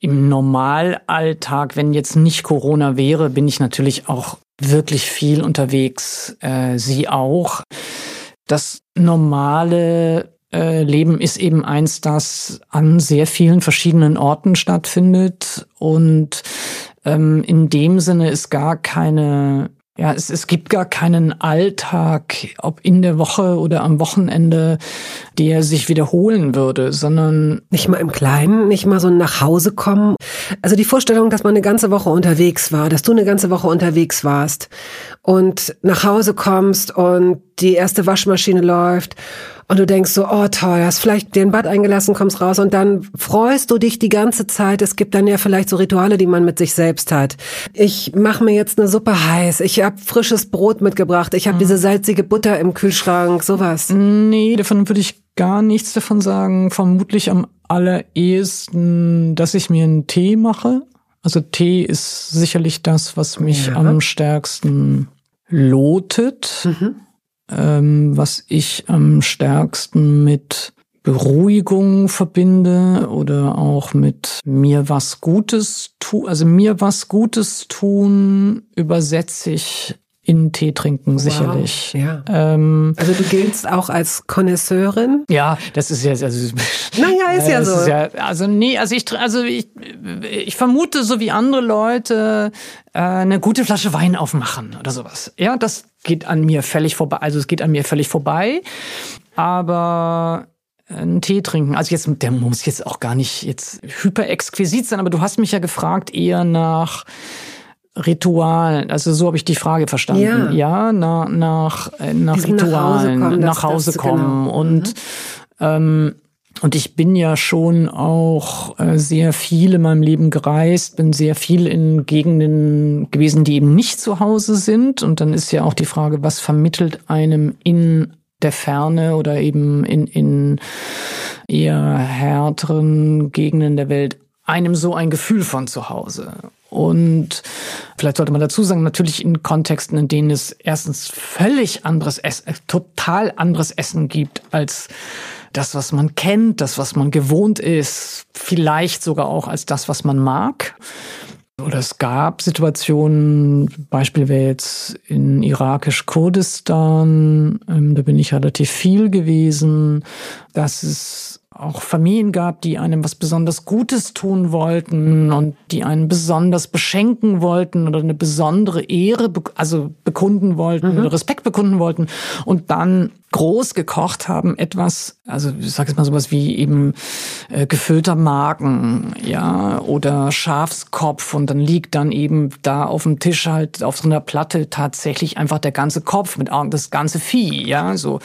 im Normalalltag, wenn jetzt nicht Corona wäre, bin ich natürlich auch wirklich viel unterwegs. Äh, sie auch. Das normale äh, Leben ist eben eins, das an sehr vielen verschiedenen Orten stattfindet und ähm, in dem Sinne ist gar keine ja, es, es gibt gar keinen Alltag, ob in der Woche oder am Wochenende, der sich wiederholen würde, sondern. Nicht mal im Kleinen, nicht mal so nach Hause kommen. Also die Vorstellung, dass man eine ganze Woche unterwegs war, dass du eine ganze Woche unterwegs warst und nach Hause kommst und die erste Waschmaschine läuft und du denkst so, oh toll, hast vielleicht den Bad eingelassen, kommst raus und dann freust du dich die ganze Zeit. Es gibt dann ja vielleicht so Rituale, die man mit sich selbst hat. Ich mache mir jetzt eine Suppe heiß, ich habe frisches Brot mitgebracht, ich habe mhm. diese salzige Butter im Kühlschrank, sowas. Nee, davon würde ich gar nichts davon sagen. Vermutlich am allerersten, dass ich mir einen Tee mache. Also Tee ist sicherlich das, was mich ja. am stärksten lotet. Mhm ähm, was ich am stärksten mit Beruhigung verbinde oder auch mit mir was Gutes tun. Also mir was Gutes tun übersetze ich in Tee trinken, wow, sicherlich. Ja. Ähm, also du giltst auch als Connoisseurin? Ja, das ist ja, also, naja, ist ja *laughs* so. Ist ja, also nee, also ich, also ich, ich vermute, so wie andere Leute, äh, eine gute Flasche Wein aufmachen oder sowas. Ja, das geht an mir völlig vorbei. Also es geht an mir völlig vorbei. Aber einen Tee trinken. Also jetzt, der muss jetzt auch gar nicht jetzt hyper exquisit sein, aber du hast mich ja gefragt eher nach Ritual, also so habe ich die Frage verstanden. Ja, ja na, nach, äh, nach Ritualen, nach Hause kommen, nach Hause kommen. Genau. und mhm. ähm, und ich bin ja schon auch äh, sehr viel in meinem Leben gereist, bin sehr viel in Gegenden gewesen, die eben nicht zu Hause sind. Und dann ist ja auch die Frage, was vermittelt einem in der Ferne oder eben in, in eher härteren Gegenden der Welt einem so ein Gefühl von zu Hause. Und vielleicht sollte man dazu sagen, natürlich in Kontexten, in denen es erstens völlig anderes Essen, äh, total anderes Essen gibt als das, was man kennt, das, was man gewohnt ist, vielleicht sogar auch als das, was man mag. Oder es gab Situationen, Beispiel wäre jetzt in irakisch-Kurdistan, ähm, da bin ich relativ viel gewesen, dass es auch Familien gab, die einem was besonders Gutes tun wollten und die einen besonders beschenken wollten oder eine besondere Ehre, also bekunden wollten mhm. oder Respekt bekunden wollten und dann groß gekocht haben, etwas, also ich sage jetzt mal sowas wie eben äh, gefüllter Magen, ja, oder Schafskopf und dann liegt dann eben da auf dem Tisch halt auf so einer Platte tatsächlich einfach der ganze Kopf mit das ganze Vieh, ja, so.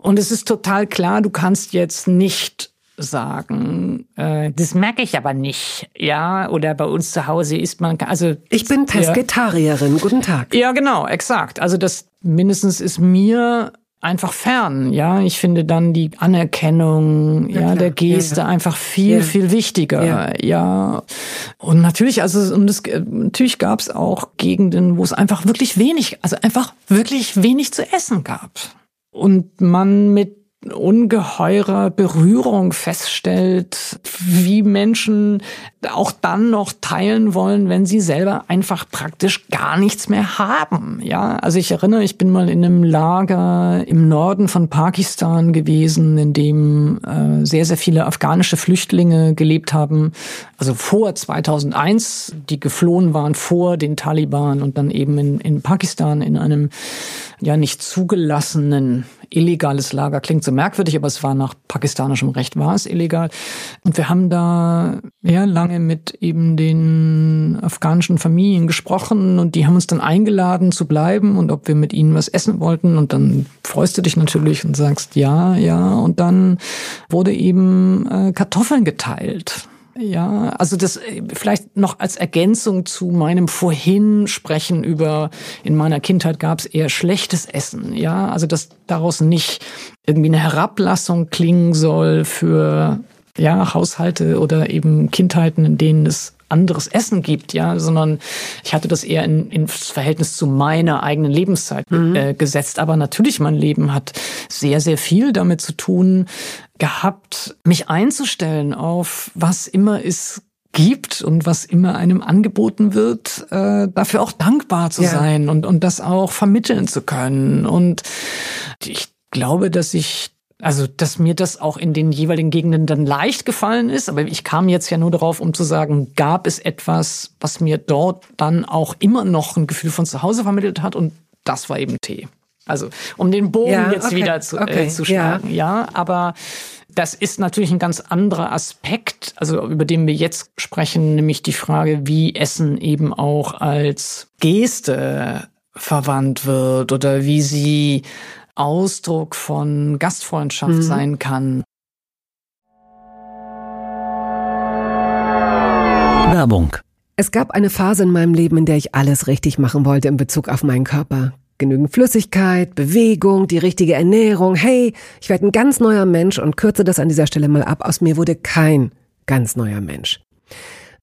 Und es ist total klar, du kannst jetzt nicht sagen, äh, das merke ich aber nicht, ja, oder bei uns zu Hause ist man, also ich bin Pesketarierin, guten Tag. Ja, genau, exakt. Also das mindestens ist mir einfach fern, ja. Ich finde dann die Anerkennung, ja, ja der Geste ja, ja. einfach viel, viel wichtiger, ja. Und natürlich, also und es, natürlich gab es auch Gegenden, wo es einfach wirklich wenig, also einfach wirklich wenig zu essen gab und man mit ungeheurer Berührung feststellt, wie Menschen auch dann noch teilen wollen, wenn sie selber einfach praktisch gar nichts mehr haben. Ja, also ich erinnere, ich bin mal in einem Lager im Norden von Pakistan gewesen, in dem äh, sehr, sehr viele afghanische Flüchtlinge gelebt haben. Also vor 2001, die geflohen waren vor den Taliban und dann eben in, in Pakistan in einem ja nicht zugelassenen illegales Lager. Klingt so merkwürdig, aber es war nach pakistanischem Recht war es illegal. Und wir haben da ja lange mit eben den afghanischen Familien gesprochen und die haben uns dann eingeladen zu bleiben und ob wir mit ihnen was essen wollten. Und dann freust du dich natürlich und sagst ja, ja. Und dann wurde eben äh, Kartoffeln geteilt. Ja, also das äh, vielleicht noch als Ergänzung zu meinem vorhin sprechen über in meiner Kindheit gab es eher schlechtes Essen. Ja, also dass daraus nicht irgendwie eine Herablassung klingen soll für ja Haushalte oder eben Kindheiten, in denen es anderes Essen gibt, ja, sondern ich hatte das eher in, in Verhältnis zu meiner eigenen Lebenszeit mhm. äh, gesetzt. Aber natürlich, mein Leben hat sehr, sehr viel damit zu tun gehabt, mich einzustellen auf was immer es gibt und was immer einem angeboten wird, äh, dafür auch dankbar zu ja. sein und, und das auch vermitteln zu können. Und ich glaube, dass ich also, dass mir das auch in den jeweiligen Gegenden dann leicht gefallen ist, aber ich kam jetzt ja nur darauf, um zu sagen, gab es etwas, was mir dort dann auch immer noch ein Gefühl von zu Hause vermittelt hat und das war eben Tee. Also, um den Bogen ja, jetzt okay, wieder zu, äh, okay, äh, zu schlagen, ja. ja, aber das ist natürlich ein ganz anderer Aspekt, also über den wir jetzt sprechen, nämlich die Frage, wie Essen eben auch als Geste verwandt wird oder wie sie Ausdruck von Gastfreundschaft mhm. sein kann. Werbung. Es gab eine Phase in meinem Leben, in der ich alles richtig machen wollte in Bezug auf meinen Körper. Genügend Flüssigkeit, Bewegung, die richtige Ernährung. Hey, ich werde ein ganz neuer Mensch und kürze das an dieser Stelle mal ab. Aus mir wurde kein ganz neuer Mensch.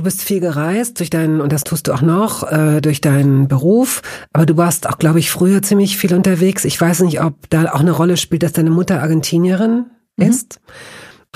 Du bist viel gereist durch deinen, und das tust du auch noch, äh, durch deinen Beruf. Aber du warst auch, glaube ich, früher ziemlich viel unterwegs. Ich weiß nicht, ob da auch eine Rolle spielt, dass deine Mutter Argentinierin mhm. ist.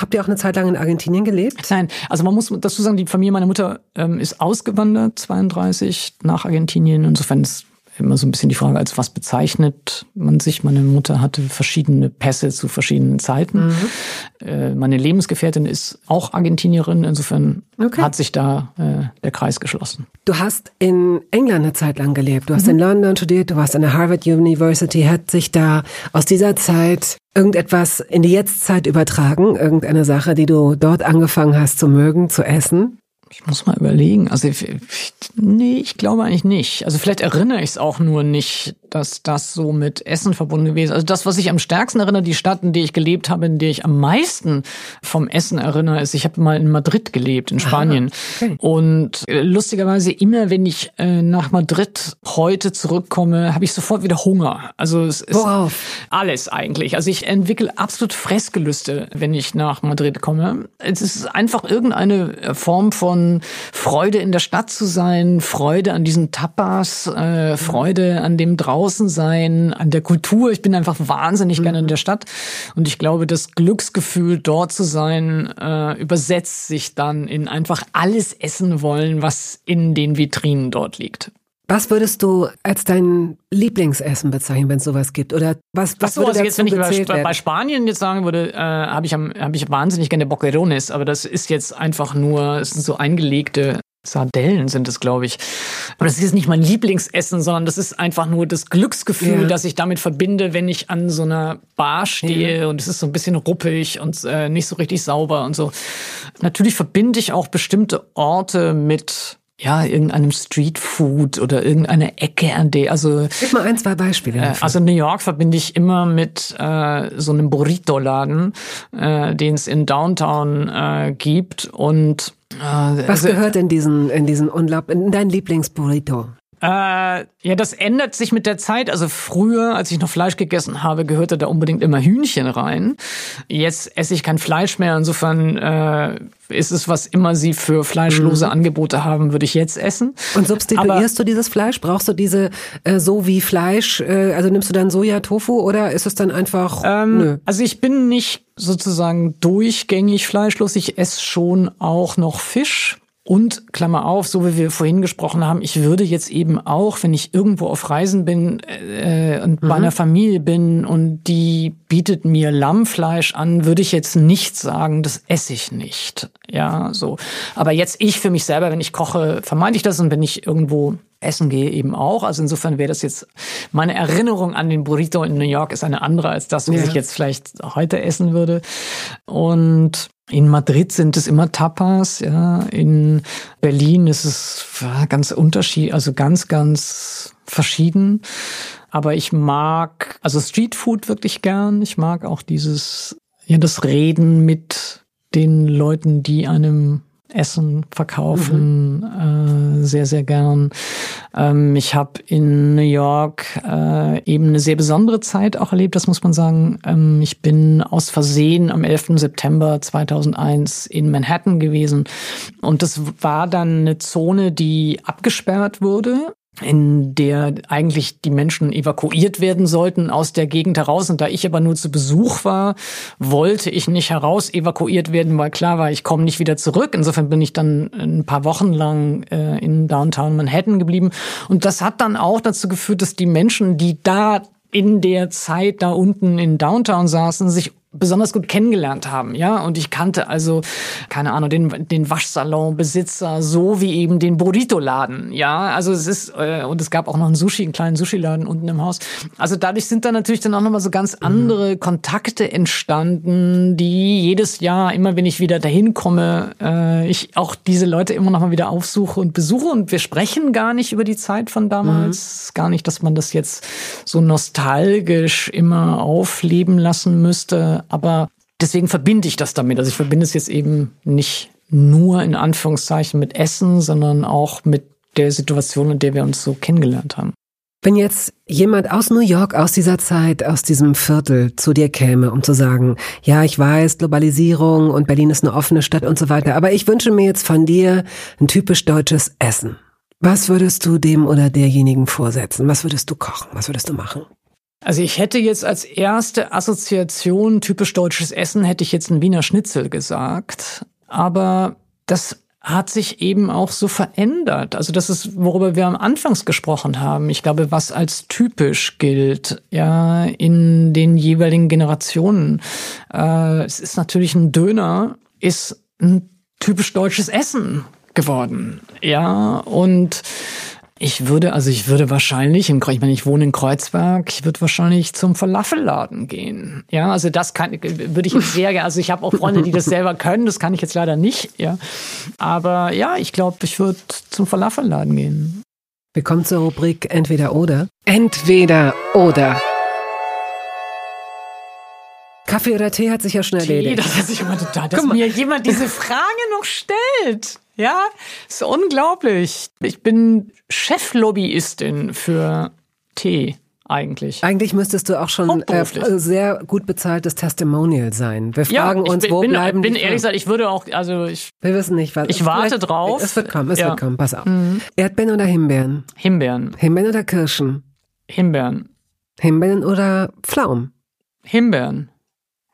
Habt ihr auch eine Zeit lang in Argentinien gelebt? Nein, also man muss dazu sagen, die Familie meiner Mutter ähm, ist ausgewandert, 32, nach Argentinien. Insofern ist immer so ein bisschen die Frage, als was bezeichnet man sich. Meine Mutter hatte verschiedene Pässe zu verschiedenen Zeiten. Mhm. Äh, meine Lebensgefährtin ist auch Argentinierin, insofern okay. hat sich da äh, der Kreis geschlossen. Du hast in England eine Zeit lang gelebt. Du hast mhm. in London studiert, du warst an der Harvard University. Hat sich da aus dieser Zeit irgendetwas in die Jetztzeit übertragen? Irgendeine Sache, die du dort angefangen hast zu mögen, zu essen? Ich muss mal überlegen. Also, nee, ich glaube eigentlich nicht. Also, vielleicht erinnere ich es auch nur nicht, dass das so mit Essen verbunden gewesen ist. Also, das, was ich am stärksten erinnere, die Stadt, in der ich gelebt habe, in der ich am meisten vom Essen erinnere, ist, ich habe mal in Madrid gelebt, in Spanien. Okay. Und äh, lustigerweise, immer wenn ich äh, nach Madrid heute zurückkomme, habe ich sofort wieder Hunger. Also, es ist Worauf? alles eigentlich. Also, ich entwickle absolut Fressgelüste, wenn ich nach Madrid komme. Es ist einfach irgendeine Form von Freude in der Stadt zu sein, Freude an diesen Tapas, äh, Freude an dem Draußensein, an der Kultur. Ich bin einfach wahnsinnig mhm. gerne in der Stadt und ich glaube, das Glücksgefühl, dort zu sein, äh, übersetzt sich dann in einfach alles essen wollen, was in den Vitrinen dort liegt. Was würdest du als dein Lieblingsessen bezeichnen, wenn es sowas gibt? Oder was, was Ach so, würde also jetzt, wenn ich bei, bei Spanien jetzt sagen würde, äh, habe ich, am- hab ich wahnsinnig gerne Boquerones, aber das ist jetzt einfach nur, es sind so eingelegte Sardellen sind es, glaube ich. Aber das ist jetzt nicht mein Lieblingsessen, sondern das ist einfach nur das Glücksgefühl, Ja. das ich damit verbinde, wenn ich an so einer Bar stehe und es ist so ein bisschen ruppig und äh, nicht so richtig sauber und so. Natürlich verbinde ich auch bestimmte Orte mit ja, irgendeinem Streetfood oder irgendeine Ecke, an der, also Gib mal ein, zwei Beispiele. äh, also New York verbinde ich immer mit äh, so einem Burrito-Laden, äh, den es in Downtown äh, gibt. Und äh, was also, gehört in diesen, in diesen Unglaub, in dein Lieblingsburrito? Äh, ja, das ändert sich mit der Zeit. Also früher, als ich noch Fleisch gegessen habe, gehörte da unbedingt immer Hühnchen rein. Jetzt esse ich kein Fleisch mehr. Insofern äh, ist es, was immer sie für fleischlose Angebote haben, würde ich jetzt essen. Und substituierst du dieses Fleisch? Brauchst du diese äh, so wie Fleisch? Äh, also nimmst du dann Soja, Tofu oder ist es dann einfach? nö. Also ich bin nicht sozusagen durchgängig fleischlos. Ich esse schon auch noch Fisch. Und Klammer auf, so wie wir vorhin gesprochen haben, ich würde jetzt eben auch, wenn ich irgendwo auf Reisen bin äh, und bei einer Familie bin und die bietet mir Lammfleisch an, würde ich jetzt nicht sagen, das esse ich nicht. Ja, so. Aber jetzt ich für mich selber, wenn ich koche, vermeide ich das und wenn ich irgendwo essen gehe eben auch. Also insofern wäre das jetzt meine Erinnerung an den Burrito in New York ist eine andere als das, was Ja. ich jetzt vielleicht heute essen würde. Und in Madrid sind es immer Tapas, ja. In Berlin ist es ganz unterschiedlich, also ganz, ganz verschieden. Aber ich mag also Streetfood wirklich gern. Ich mag auch dieses, ja, das Reden mit den Leuten, die einem Essen verkaufen, äh, sehr, sehr gern. Ähm, ich habe in New York äh, eben eine sehr besondere Zeit auch erlebt, das muss man sagen. Ähm, ich bin aus Versehen am 11. September 2001 in Manhattan gewesen und das war dann eine Zone, die abgesperrt wurde in der eigentlich die Menschen evakuiert werden sollten aus der Gegend heraus. Und da ich aber nur zu Besuch war, wollte ich nicht heraus evakuiert werden, weil klar war, ich komme nicht wieder zurück. Insofern bin ich dann ein paar Wochen lang äh, in Downtown Manhattan geblieben. Und das hat dann auch dazu geführt, dass die Menschen, die da in der Zeit da unten in Downtown saßen, sich besonders gut kennengelernt haben, ja, und ich kannte also keine Ahnung den den Waschsalonbesitzer so wie eben den Burrito-Laden, ja, also es ist äh, und es gab auch noch einen Sushi, einen kleinen Sushi-Laden unten im Haus. Also dadurch sind da natürlich dann auch noch mal so ganz andere Kontakte entstanden, die jedes Jahr immer, wenn ich wieder dahin komme, äh, ich auch diese Leute immer noch mal wieder aufsuche und besuche. Und wir sprechen gar nicht über die Zeit von damals, gar nicht, dass man das jetzt so nostalgisch immer aufleben lassen müsste, aber deswegen verbinde ich das damit. Also ich verbinde es jetzt eben nicht nur in Anführungszeichen mit Essen, sondern auch mit der Situation, in der wir uns so kennengelernt haben. Wenn jetzt jemand aus New York, aus dieser Zeit, aus diesem Viertel zu dir käme, um zu sagen, ja, ich weiß, Globalisierung und Berlin ist eine offene Stadt und so weiter, aber ich wünsche mir jetzt von dir ein typisch deutsches Essen. Was würdest du dem oder derjenigen vorsetzen? Was würdest du kochen? Was würdest du machen? Also ich hätte jetzt als erste Assoziation typisch deutsches Essen hätte ich jetzt ein Wiener Schnitzel gesagt, aber das hat sich eben auch so verändert. Also das ist, worüber wir am Anfangs gesprochen haben. Ich glaube, was als typisch gilt, ja, in den jeweiligen Generationen. Äh, es ist natürlich ein Döner, ist ein typisch deutsches Essen geworden. Ja, und ich würde, also ich würde wahrscheinlich, in, ich meine, ich wohne in Kreuzberg, ich würde wahrscheinlich zum Falafelladen gehen. Ja, also das kann, würde ich jetzt sehr gerne, also ich habe auch Freunde, die das selber können, das kann ich jetzt leider nicht, ja. Aber ja, ich glaube, ich würde zum Falafelladen gehen. Wir kommen zur Rubrik Entweder oder. Entweder oder. Kaffee oder Tee hat sich ja schon erledigt. Das sich immer total, dass Guck mal. mir jemand diese Frage noch stellt. Ja, ist unglaublich. Ich bin Cheflobbyistin für Tee eigentlich. Eigentlich müsstest du auch schon äh, Hauptberuflich. sehr gut bezahltes Testimonial sein. Wir fragen ich uns, bin, wo bin, bleiben bin die ehrlich gesagt, ich würde auch, also ich, Wir wissen nicht, was. Ich warte drauf. Es wird kommen, es Ja. Mhm. wird kommen, pass auf. Erdbeeren oder Himbeeren? Himbeeren, Himbeeren oder Kirschen? Himbeeren, Himbeeren oder Pflaumen? Himbeeren,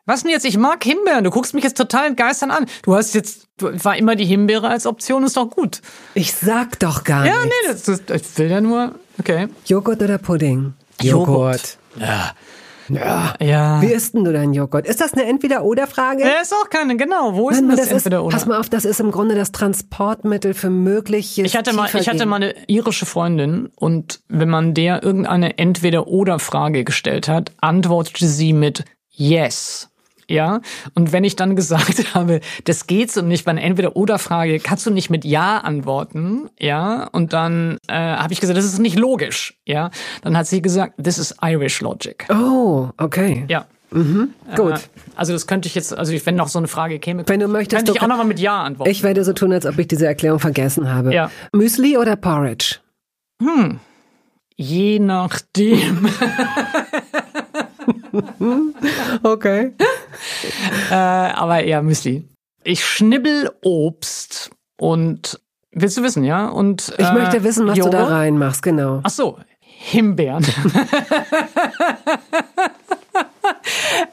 Was denn jetzt? Ich mag Himbeeren. Du guckst mich jetzt total entgeistern an. Du hast jetzt, war immer die Himbeere als Option, ist doch gut. Ich sag doch gar Ja, nichts. nee, das, das, ich will ja nur, okay. Joghurt oder Pudding? Joghurt. Ja. Ja. Ja. Wie isst denn du deinen Joghurt? Ist das eine Entweder-Oder-Frage? Ja, ist auch keine, genau. Wo ist Mann, denn das, das ist, entweder oder? pass mal auf, das ist im Grunde das Transportmittel für mögliche. Ich hatte mal, ich hatte mal eine irische Freundin und wenn man der irgendeine Entweder-Oder-Frage gestellt hat, antwortete sie mit Yes. Ja, und wenn ich dann gesagt *laughs* habe, das geht so nicht bei einer Entweder-Oder-Frage, kannst du nicht mit Ja antworten, ja, und dann äh, habe ich gesagt, das ist nicht logisch, ja, dann hat sie gesagt, this is Irish Logic. Oh, okay. Ja. Gut. Äh, also das könnte ich jetzt, also wenn noch so eine Frage käme, Wenn du möchtest, könnte ich du- auch nochmal mit Ja antworten. Ich werde so tun, als ob ich diese Erklärung vergessen habe. Ja. Müsli oder Porridge? Je nachdem. *laughs* *laughs* Okay. Äh, aber eher Müsli. Ich schnibbel Obst und willst du wissen, ja? Und Ich äh, möchte wissen, was Joghurt? du da reinmachst, genau. Ach so, Himbeeren. *laughs*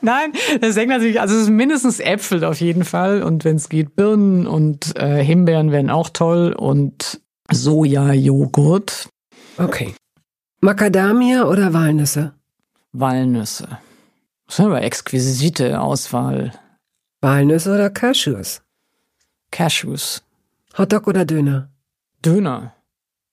Nein, das hängt natürlich, also es ist mindestens Äpfel auf jeden Fall und wenn es geht Birnen und äh, Himbeeren wären auch toll und Sojajoghurt, Okay. Macadamia oder Walnüsse? Walnüsse. Das ist aber exquisite Auswahl. Walnüsse oder Cashews? Cashews. Hotdog oder Döner? Döner.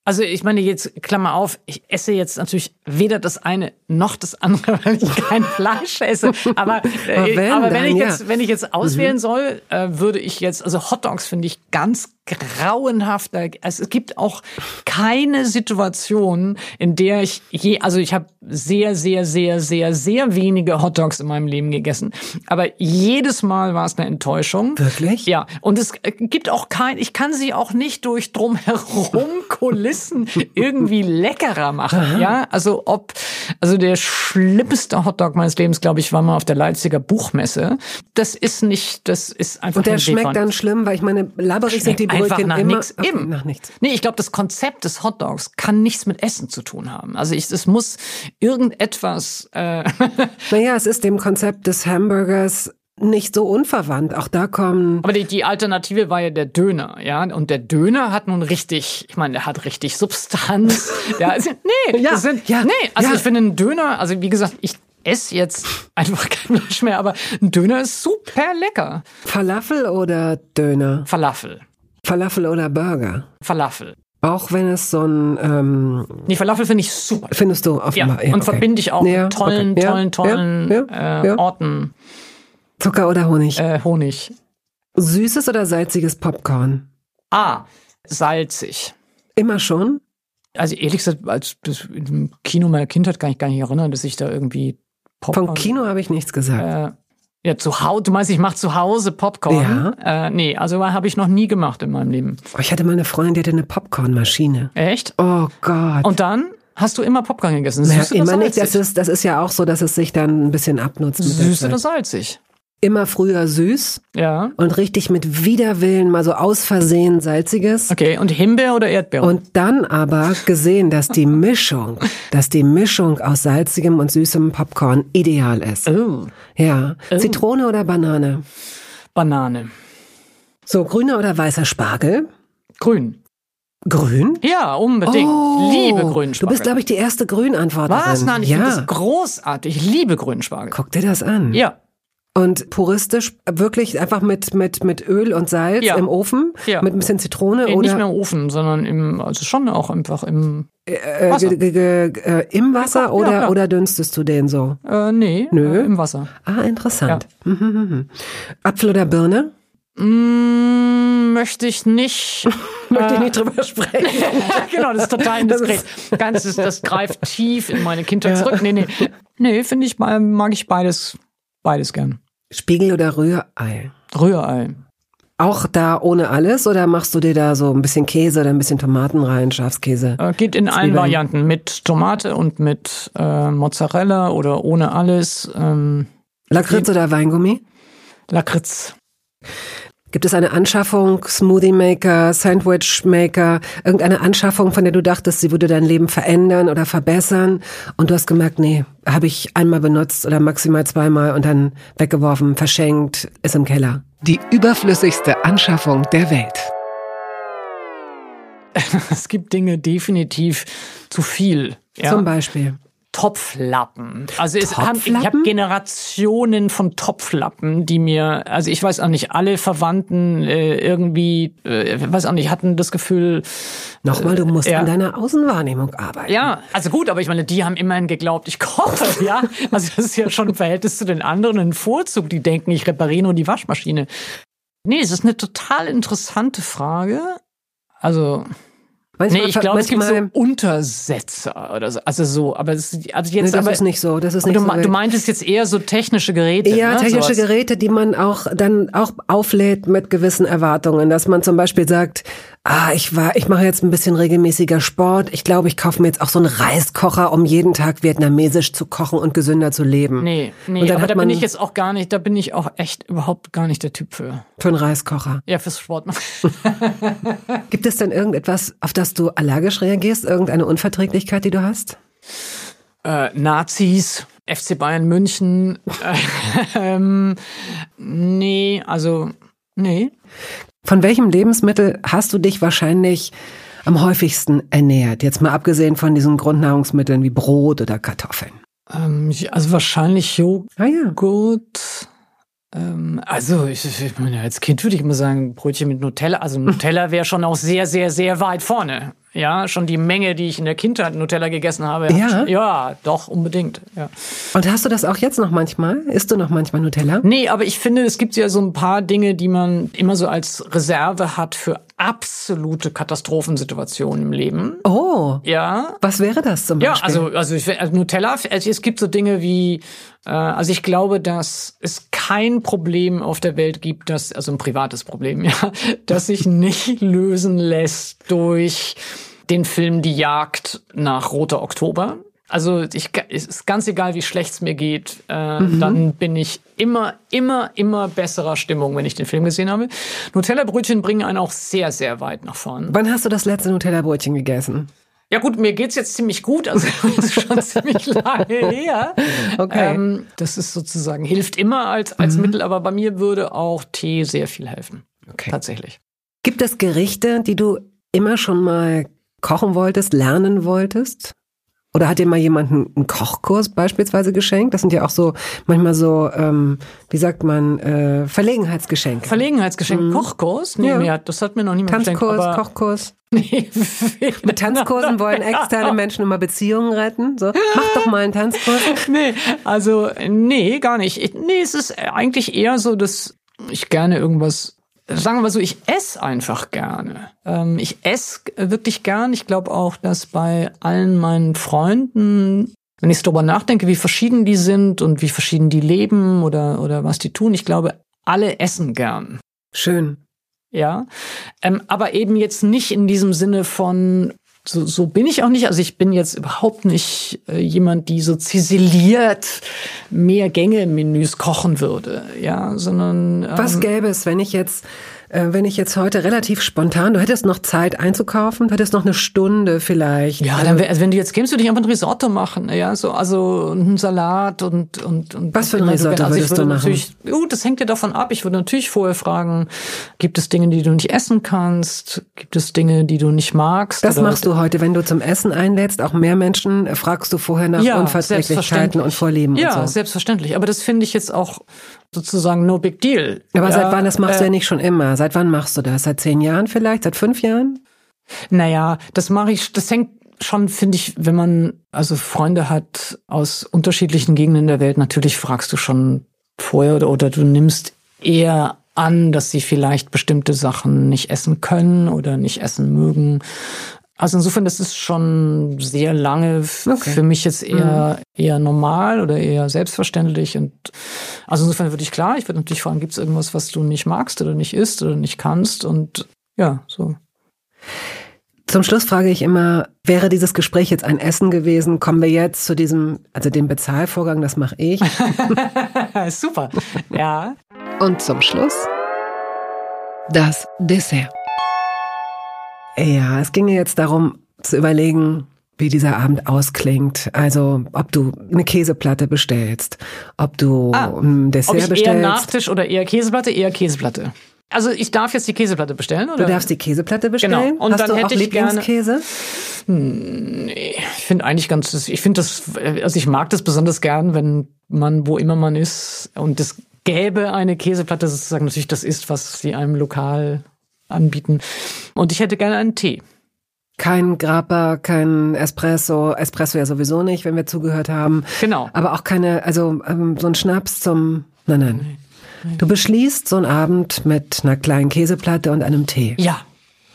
Also ich meine jetzt, Klammer auf, ich esse jetzt natürlich weder das eine noch das andere, *laughs* weil ich kein Fleisch esse. Aber, äh, Aber wenn, aber wenn dann ich ja. jetzt, wenn ich jetzt auswählen soll, äh, würde ich jetzt, also Hotdogs finde ich ganz grauenhaft. Also es gibt auch keine Situation, in der ich je, also ich habe sehr, sehr, sehr, sehr, sehr wenige Hotdogs in meinem Leben gegessen. Aber jedes Mal war es eine Enttäuschung. Wirklich? Ja, und es gibt auch kein, ich kann sie auch nicht durch drumherum *laughs* Kulissen irgendwie leckerer machen. Ja, also ob, also der schlimmste Hotdog meines Lebens, glaube ich, war mal auf der Leipziger Buchmesse. Das ist nicht, das ist einfach Und der schmeckt Bacon. dann schlimm, weil ich meine, labberig sind die Einfach nach nichts. Okay, Eben. Nach nichts. Nee, ich glaube, das Konzept des Hotdogs kann nichts mit Essen zu tun haben. Also ich, es muss irgendetwas. Äh, *laughs* Naja, es ist dem Konzept des Hamburgers nicht so unverwandt. Auch da kommen. Aber die, die Alternative war ja der Döner, ja. Und der Döner hat nun richtig, ich meine, der hat richtig Substanz. *laughs* Der, also, nee, Ja, sind, ja, nee, also ja. ich finde einen Döner, also wie gesagt, ich esse jetzt *laughs* einfach kein Fleisch mehr, aber ein Döner ist super lecker. Falafel oder Döner? Falafel. Falafel oder Burger? Falafel. Auch wenn es so ein, ähm, Nee, Falafel finde ich super. findest du Ja, offenbar. und okay. verbinde ich auch Ja, mit tollen, okay. Ja, tollen, tollen ja, ja, äh, ja. Orten. Zucker oder Honig? Äh, Honig. Süßes oder salziges Popcorn? Ah, salzig. Immer schon? Also ehrlich gesagt, als im Kino meiner Kindheit kann ich gar nicht erinnern, dass ich da irgendwie Popcorn. Vom Kino habe ich nichts gesagt. Äh, ja, zu Hause. Du meinst, ich mache zu Hause Popcorn? Äh, nee, also habe ich noch nie gemacht in meinem Leben. Oh, ich hatte mal eine Freundin, die hatte eine Popcornmaschine. Echt? Oh Gott. Und dann hast du immer Popcorn gegessen. Süß oder immer nicht. salzig? Das ist, das ist ja auch so, dass es sich dann ein bisschen abnutzt. Süß oder salzig? Immer früher süß Ja. und richtig mit Widerwillen mal so aus Versehen salziges. Okay, und Himbeer oder Erdbeere? Und dann aber gesehen, dass die Mischung, dass die Mischung aus salzigem und süßem Popcorn ideal ist. oh, Ja. Zitrone oder Banane? Banane. So, grüner oder weißer Spargel? Grün. Grün? Ja, unbedingt. liebe grünen Oh, Du bist, glaube ich, die erste Grünantworterin. Was? Nein, ich ja. finde das großartig. Ich liebe grünen Spargel. Guck dir das an. Ja. Und puristisch wirklich einfach mit, mit, mit Öl und Salz Ja. im Ofen, Ja. mit ein bisschen Zitrone Äh, oder Nicht mehr im Ofen, sondern im, also schon auch einfach im, äh, Wasser. ge- ge- äh, im Wasser Ja, oder, klar. oder dünstest du den so? äh, nee, Nö. Äh, im Wasser. Ah, interessant. Mhm, mhm, mhm. Apfel oder Birne? Mm, möchte ich nicht. *laughs* Möchte ich nicht drüber sprechen. *laughs* genau, das ist total indiskret. Ganzes, das greift tief in meine Kindheit zurück. Nee, nee. Nee, finde ich, äh, mag ich beides, beides gern. Spiegel oder Rührei? Rührei. Auch da ohne alles oder machst du dir da so ein bisschen Käse oder ein bisschen Tomaten rein, Schafskäse? Äh, geht in allen Zwiebeln. Varianten. Mit Tomate und mit äh, Mozzarella oder ohne alles. Ähm, Lakritz oder Weingummi? Lakritz. Gibt es eine Anschaffung, Smoothie Maker, Sandwich Maker, irgendeine Anschaffung, von der du dachtest, sie würde dein Leben verändern oder verbessern und du hast gemerkt, nee, habe ich einmal benutzt oder maximal zweimal und dann weggeworfen, verschenkt, ist im Keller. Die überflüssigste Anschaffung der Welt. *laughs* Es gibt Dinge definitiv zu viel. Ja? Zum Beispiel. Topflappen. Also es Haben, ich habe Generationen von Topflappen, die mir, also ich weiß auch nicht, alle Verwandten äh, irgendwie, äh, weiß auch nicht, hatten das Gefühl. Nochmal, du musst äh, an deiner Außenwahrnehmung arbeiten. Ja, also gut, aber ich meine, die haben immerhin geglaubt, ich koche, *laughs* ja. Also das ist ja schon im Verhältnis zu den anderen ein Vorzug, die denken, ich repariere nur die Waschmaschine. Nee, es ist eine total interessante Frage. Also Manchmal, nee, ich glaube, es gibt so Untersetzer oder so. Also so, aber es, also jetzt. Nee, das aber, ist nicht so. Das ist nicht du, so. Du meintest jetzt eher so technische Geräte. Ja, ne? technische so Geräte, die man auch dann auch auflädt mit gewissen Erwartungen, dass man zum Beispiel sagt, ah, ich war, ich mache jetzt ein bisschen regelmäßiger Sport. Ich glaube, ich kaufe mir jetzt auch so einen Reiskocher, um jeden Tag vietnamesisch zu kochen und gesünder zu leben. Nee, nee, aber da bin ich jetzt auch gar nicht, da bin ich auch echt überhaupt gar nicht der Typ für. Für einen Reiskocher. Ja, fürs Sport. *laughs* *laughs* Gibt es denn irgendetwas, auf das du allergisch reagierst? Irgendeine Unverträglichkeit, die du hast? Äh, Nazis. FC Bayern München. *laughs* ähm, nee, also nee. Von welchem Lebensmittel hast du dich wahrscheinlich am häufigsten ernährt? Jetzt mal abgesehen von diesen Grundnahrungsmitteln wie Brot oder Kartoffeln. Ähm, also wahrscheinlich Joghurt. Ah, ja. Ähm, also ich, ich meine, als Kind würde ich immer sagen Brötchen mit Nutella. Also Nutella *laughs* wäre schon auch sehr, sehr, sehr weit vorne. Ja, schon die Menge, die ich in der Kindheit Nutella gegessen habe. Ja, ja doch, unbedingt. Ja. Und hast du das auch jetzt noch manchmal? Isst du noch manchmal Nutella? Nee, aber ich finde, es gibt ja so ein paar Dinge, die man immer so als Reserve hat für absolute Katastrophensituationen im Leben. Oh. Ja. Was wäre das zum Beispiel? Ja, also, also, ich, also Nutella, also es gibt so Dinge wie, äh, also ich glaube, dass es kein Problem auf der Welt gibt, das, also ein privates Problem, *laughs* ja, das sich nicht lösen lässt durch den Film Die Jagd nach Roter Oktober. Also ich, es ist ganz egal, wie schlecht es mir geht, äh, mhm. dann bin ich immer, immer, immer besserer Stimmung, wenn ich den Film gesehen habe. Nutella-Brötchen bringen einen auch sehr, sehr weit nach vorne. Wann hast du das letzte Nutella-Brötchen gegessen? Ja gut, mir geht's jetzt ziemlich gut, also *laughs* das ist schon ziemlich lange her. Okay. Ähm, das ist sozusagen, hilft immer als, als mhm. Mittel, aber bei mir würde auch Tee sehr viel helfen. Okay. Tatsächlich. Gibt es Gerichte, die du immer schon mal kochen wolltest, lernen wolltest? Oder hat dir mal jemand einen Kochkurs beispielsweise geschenkt? Das sind ja auch so manchmal so, ähm, wie sagt man, äh, Verlegenheitsgeschenke. Verlegenheitsgeschenk, mhm. Kochkurs? Nee, ja. mehr, das hat mir noch niemand Tanzkurs, geschenkt. Tanzkurs, Kochkurs. *laughs* Nee, Mit Tanzkursen wollen externe Menschen immer Beziehungen retten. So, mach doch mal einen Tanzkurs. *laughs* Nee, also nee, gar nicht. Nee, es ist eigentlich eher so, dass ich gerne irgendwas sagen wir mal so, ich esse einfach gerne. Ähm, ich esse wirklich gern. Ich glaube auch, dass bei allen meinen Freunden, wenn ich darüber nachdenke, wie verschieden die sind und wie verschieden die leben oder, oder was die tun, ich glaube, alle essen gern. Schön. Ja. Ähm, aber eben jetzt nicht in diesem Sinne von, so, so bin ich auch nicht. Also ich bin jetzt überhaupt nicht äh, jemand, die so ziseliert mehr Gänge-Menüs kochen würde, ja, sondern. Ähm, Was gäbe es, wenn ich jetzt äh, wenn ich jetzt heute relativ spontan, du hättest noch Zeit einzukaufen, du hättest noch eine Stunde vielleicht. Ja, dann wär, also wenn du jetzt kämst, würde ich einfach ein Risotto machen, ja, so also einen Salat und und und was für ein Risotto also würdest würde du machen? Uh, das hängt ja davon ab. Ich würde natürlich vorher fragen, gibt es Dinge, die du nicht essen kannst? Gibt es Dinge, die du nicht magst? Das machst du heute, wenn du zum Essen einlädst, auch mehr Menschen, äh, fragst du vorher nach ja, Unverträglichkeiten und Vorlieben ja, und so. selbstverständlich. Aber das finde ich jetzt auch sozusagen no big deal. Aber ja, seit wann, das machst äh, du ja nicht schon immer. Seit wann machst du das? Seit zehn Jahren vielleicht? Seit fünf Jahren? Naja, das mache ich, das hängt schon, finde ich, wenn man also Freunde hat aus unterschiedlichen Gegenden der Welt, natürlich fragst du schon vorher oder, oder du nimmst eher an, dass sie vielleicht bestimmte Sachen nicht essen können oder nicht essen mögen. Also insofern, das ist schon sehr lange okay. für mich jetzt eher, mhm. eher normal oder eher selbstverständlich. Und also insofern würde ich klar, ich würde natürlich fragen, gibt es irgendwas, was du nicht magst oder nicht isst oder nicht kannst? Und ja, so. Zum Schluss frage ich immer, wäre dieses Gespräch jetzt ein Essen gewesen? Kommen wir jetzt zu diesem, also dem Bezahlvorgang, das mache ich. *laughs* Super, ja. Und zum Schluss Das Dessert. Ja, es ginge jetzt darum zu überlegen, wie dieser Abend ausklingt. Also, ob du eine Käseplatte bestellst, ob du ah, ein Dessert ob ich bestellst. Eher Nachtisch oder eher Käseplatte, eher Käseplatte. Also ich darf jetzt die Käseplatte bestellen, oder? Du darfst die Käseplatte bestellen. Genau. Und Hast dann du hätte auch ich Lieblingskäse? Gerne, hm, nee, ich finde eigentlich ganz, ich finde das, also ich mag das besonders gern, wenn man, wo immer man ist, und es gäbe eine Käseplatte sozusagen natürlich das ist, was sie einem lokal anbieten. Und ich hätte gerne einen Tee. Kein Grappa, kein Espresso, Espresso ja sowieso nicht, wenn wir zugehört haben. Genau. Aber auch keine, also ähm, so ein Schnaps zum, nein, nein. Du beschließt so einen Abend mit einer kleinen Käseplatte und einem Tee. Ja,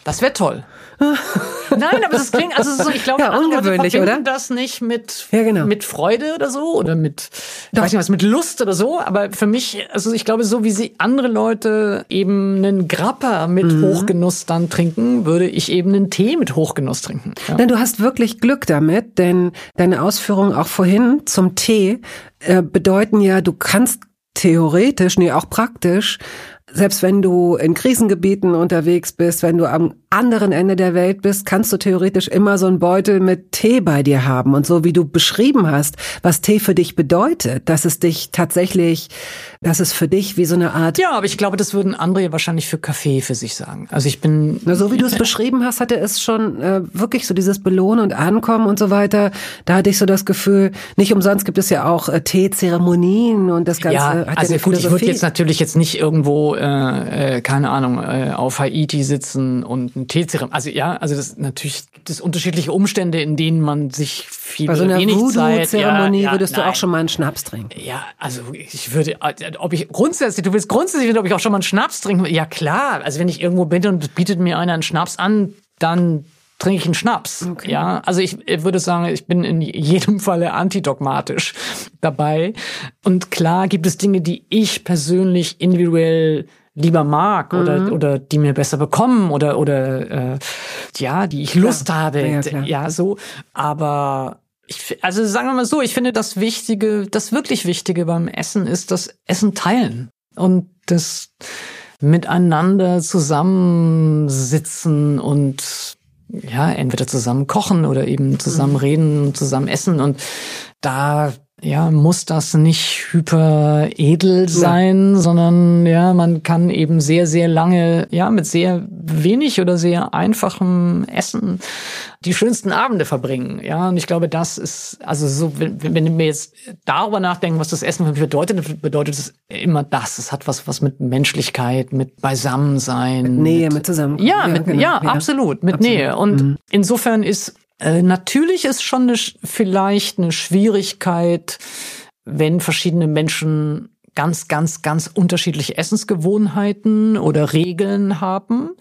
das wäre toll. Nein, aber das klingt, also so, ich glaube, ja, ungewöhnlich, oder? das nicht mit, ja, genau. mit Freude oder so oder mit, ich weiß nicht was, mit Lust oder so, aber für mich, also ich glaube, so wie sie andere Leute eben einen Grappa mit mhm. Hochgenuss dann trinken, würde ich eben einen Tee mit Hochgenuss trinken. Ja. Denn du hast wirklich Glück damit, denn deine Ausführungen auch vorhin zum Tee äh, bedeuten ja, du kannst theoretisch, nee, auch praktisch selbst wenn du in Krisengebieten unterwegs bist, wenn du am anderen Ende der Welt bist, kannst du theoretisch immer so einen Beutel mit Tee bei dir haben. Und so wie du beschrieben hast, was Tee für dich bedeutet, dass es dich tatsächlich, dass es für dich wie so eine Art. Ja, aber ich glaube, das würden andere wahrscheinlich für Kaffee für sich sagen. Also ich bin. Na, so wie du es beschrieben hast, hatte es schon äh, wirklich so dieses Belohnen und Ankommen und so weiter. Da hatte ich so das Gefühl, nicht umsonst gibt es ja auch äh, Teezeremonien und das Ganze. Ja, also ja gut, ich würde jetzt natürlich jetzt nicht irgendwo äh, äh, keine Ahnung, äh, auf Haiti sitzen und ein Teezeremonie. Also ja, also das natürlich gibt es unterschiedliche Umstände, in denen man sich viel Bei so einer Voodoo-Zeremonie ja, ja, würdest nein. du auch schon mal einen Schnaps trinken. Ja, also ich würde, ob ich grundsätzlich, du willst grundsätzlich, ob ich auch schon mal einen Schnaps trinken? Ja klar, also wenn ich irgendwo bin und bietet mir einer einen Schnaps an, dann trinke ich einen Schnaps. Okay. Ja, also ich würde sagen, ich bin in jedem Falle antidogmatisch dabei. Und klar gibt es Dinge, die ich persönlich individuell lieber mag mhm. oder oder die mir besser bekommen oder oder äh, ja, die ich Lust klar. habe, ja, ja, so. Aber ich, also sagen wir mal so, ich finde das Wichtige, das wirklich Wichtige beim Essen ist das Essen teilen und das miteinander zusammensitzen und ja, entweder zusammen kochen oder eben zusammen mhm. reden, zusammen essen und da ja, muss das nicht hyper edel sein, ja. sondern ja, man kann eben sehr, sehr lange, ja, mit sehr wenig oder sehr einfachem Essen die schönsten Abende verbringen. Ja, und ich glaube, das ist, also so, wenn, wenn wir jetzt darüber nachdenken, was das Essen für mich bedeutet, bedeutet es immer das. Es hat was, was mit Menschlichkeit, mit Beisammensein. Mit Nähe, mit, mit Zusammenkommen. Ja, mit, ja, genau. ja, absolut, mit absolut. Nähe. Und mhm. insofern ist äh, natürlich ist schon eine, vielleicht eine Schwierigkeit, wenn verschiedene Menschen ganz, ganz, ganz unterschiedliche Essensgewohnheiten oder Regeln haben,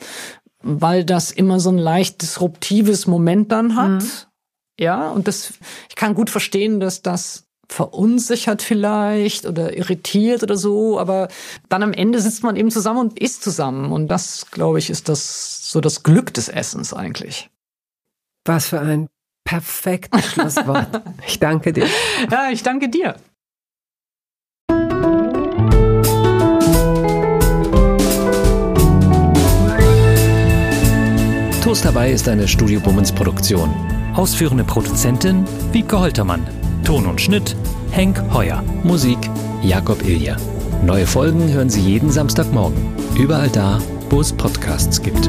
weil das immer so ein leicht disruptives Moment dann hat. Mhm. Ja, und das, ich kann gut verstehen, dass das verunsichert vielleicht oder irritiert oder so, aber dann am Ende sitzt man eben zusammen und isst zusammen und das, glaube ich, ist das so das Glück des Essens eigentlich. Was für ein perfektes Schlusswort. *laughs* Ich danke dir. Ja, ich danke dir. Toast dabei ist eine Studio Bummens Produktion. Ausführende Produzentin Wiebke Holtermann. Ton und Schnitt Henk Heuer. Musik Jakob Ilja. Neue Folgen hören Sie jeden Samstagmorgen. Überall da, wo es Podcasts gibt.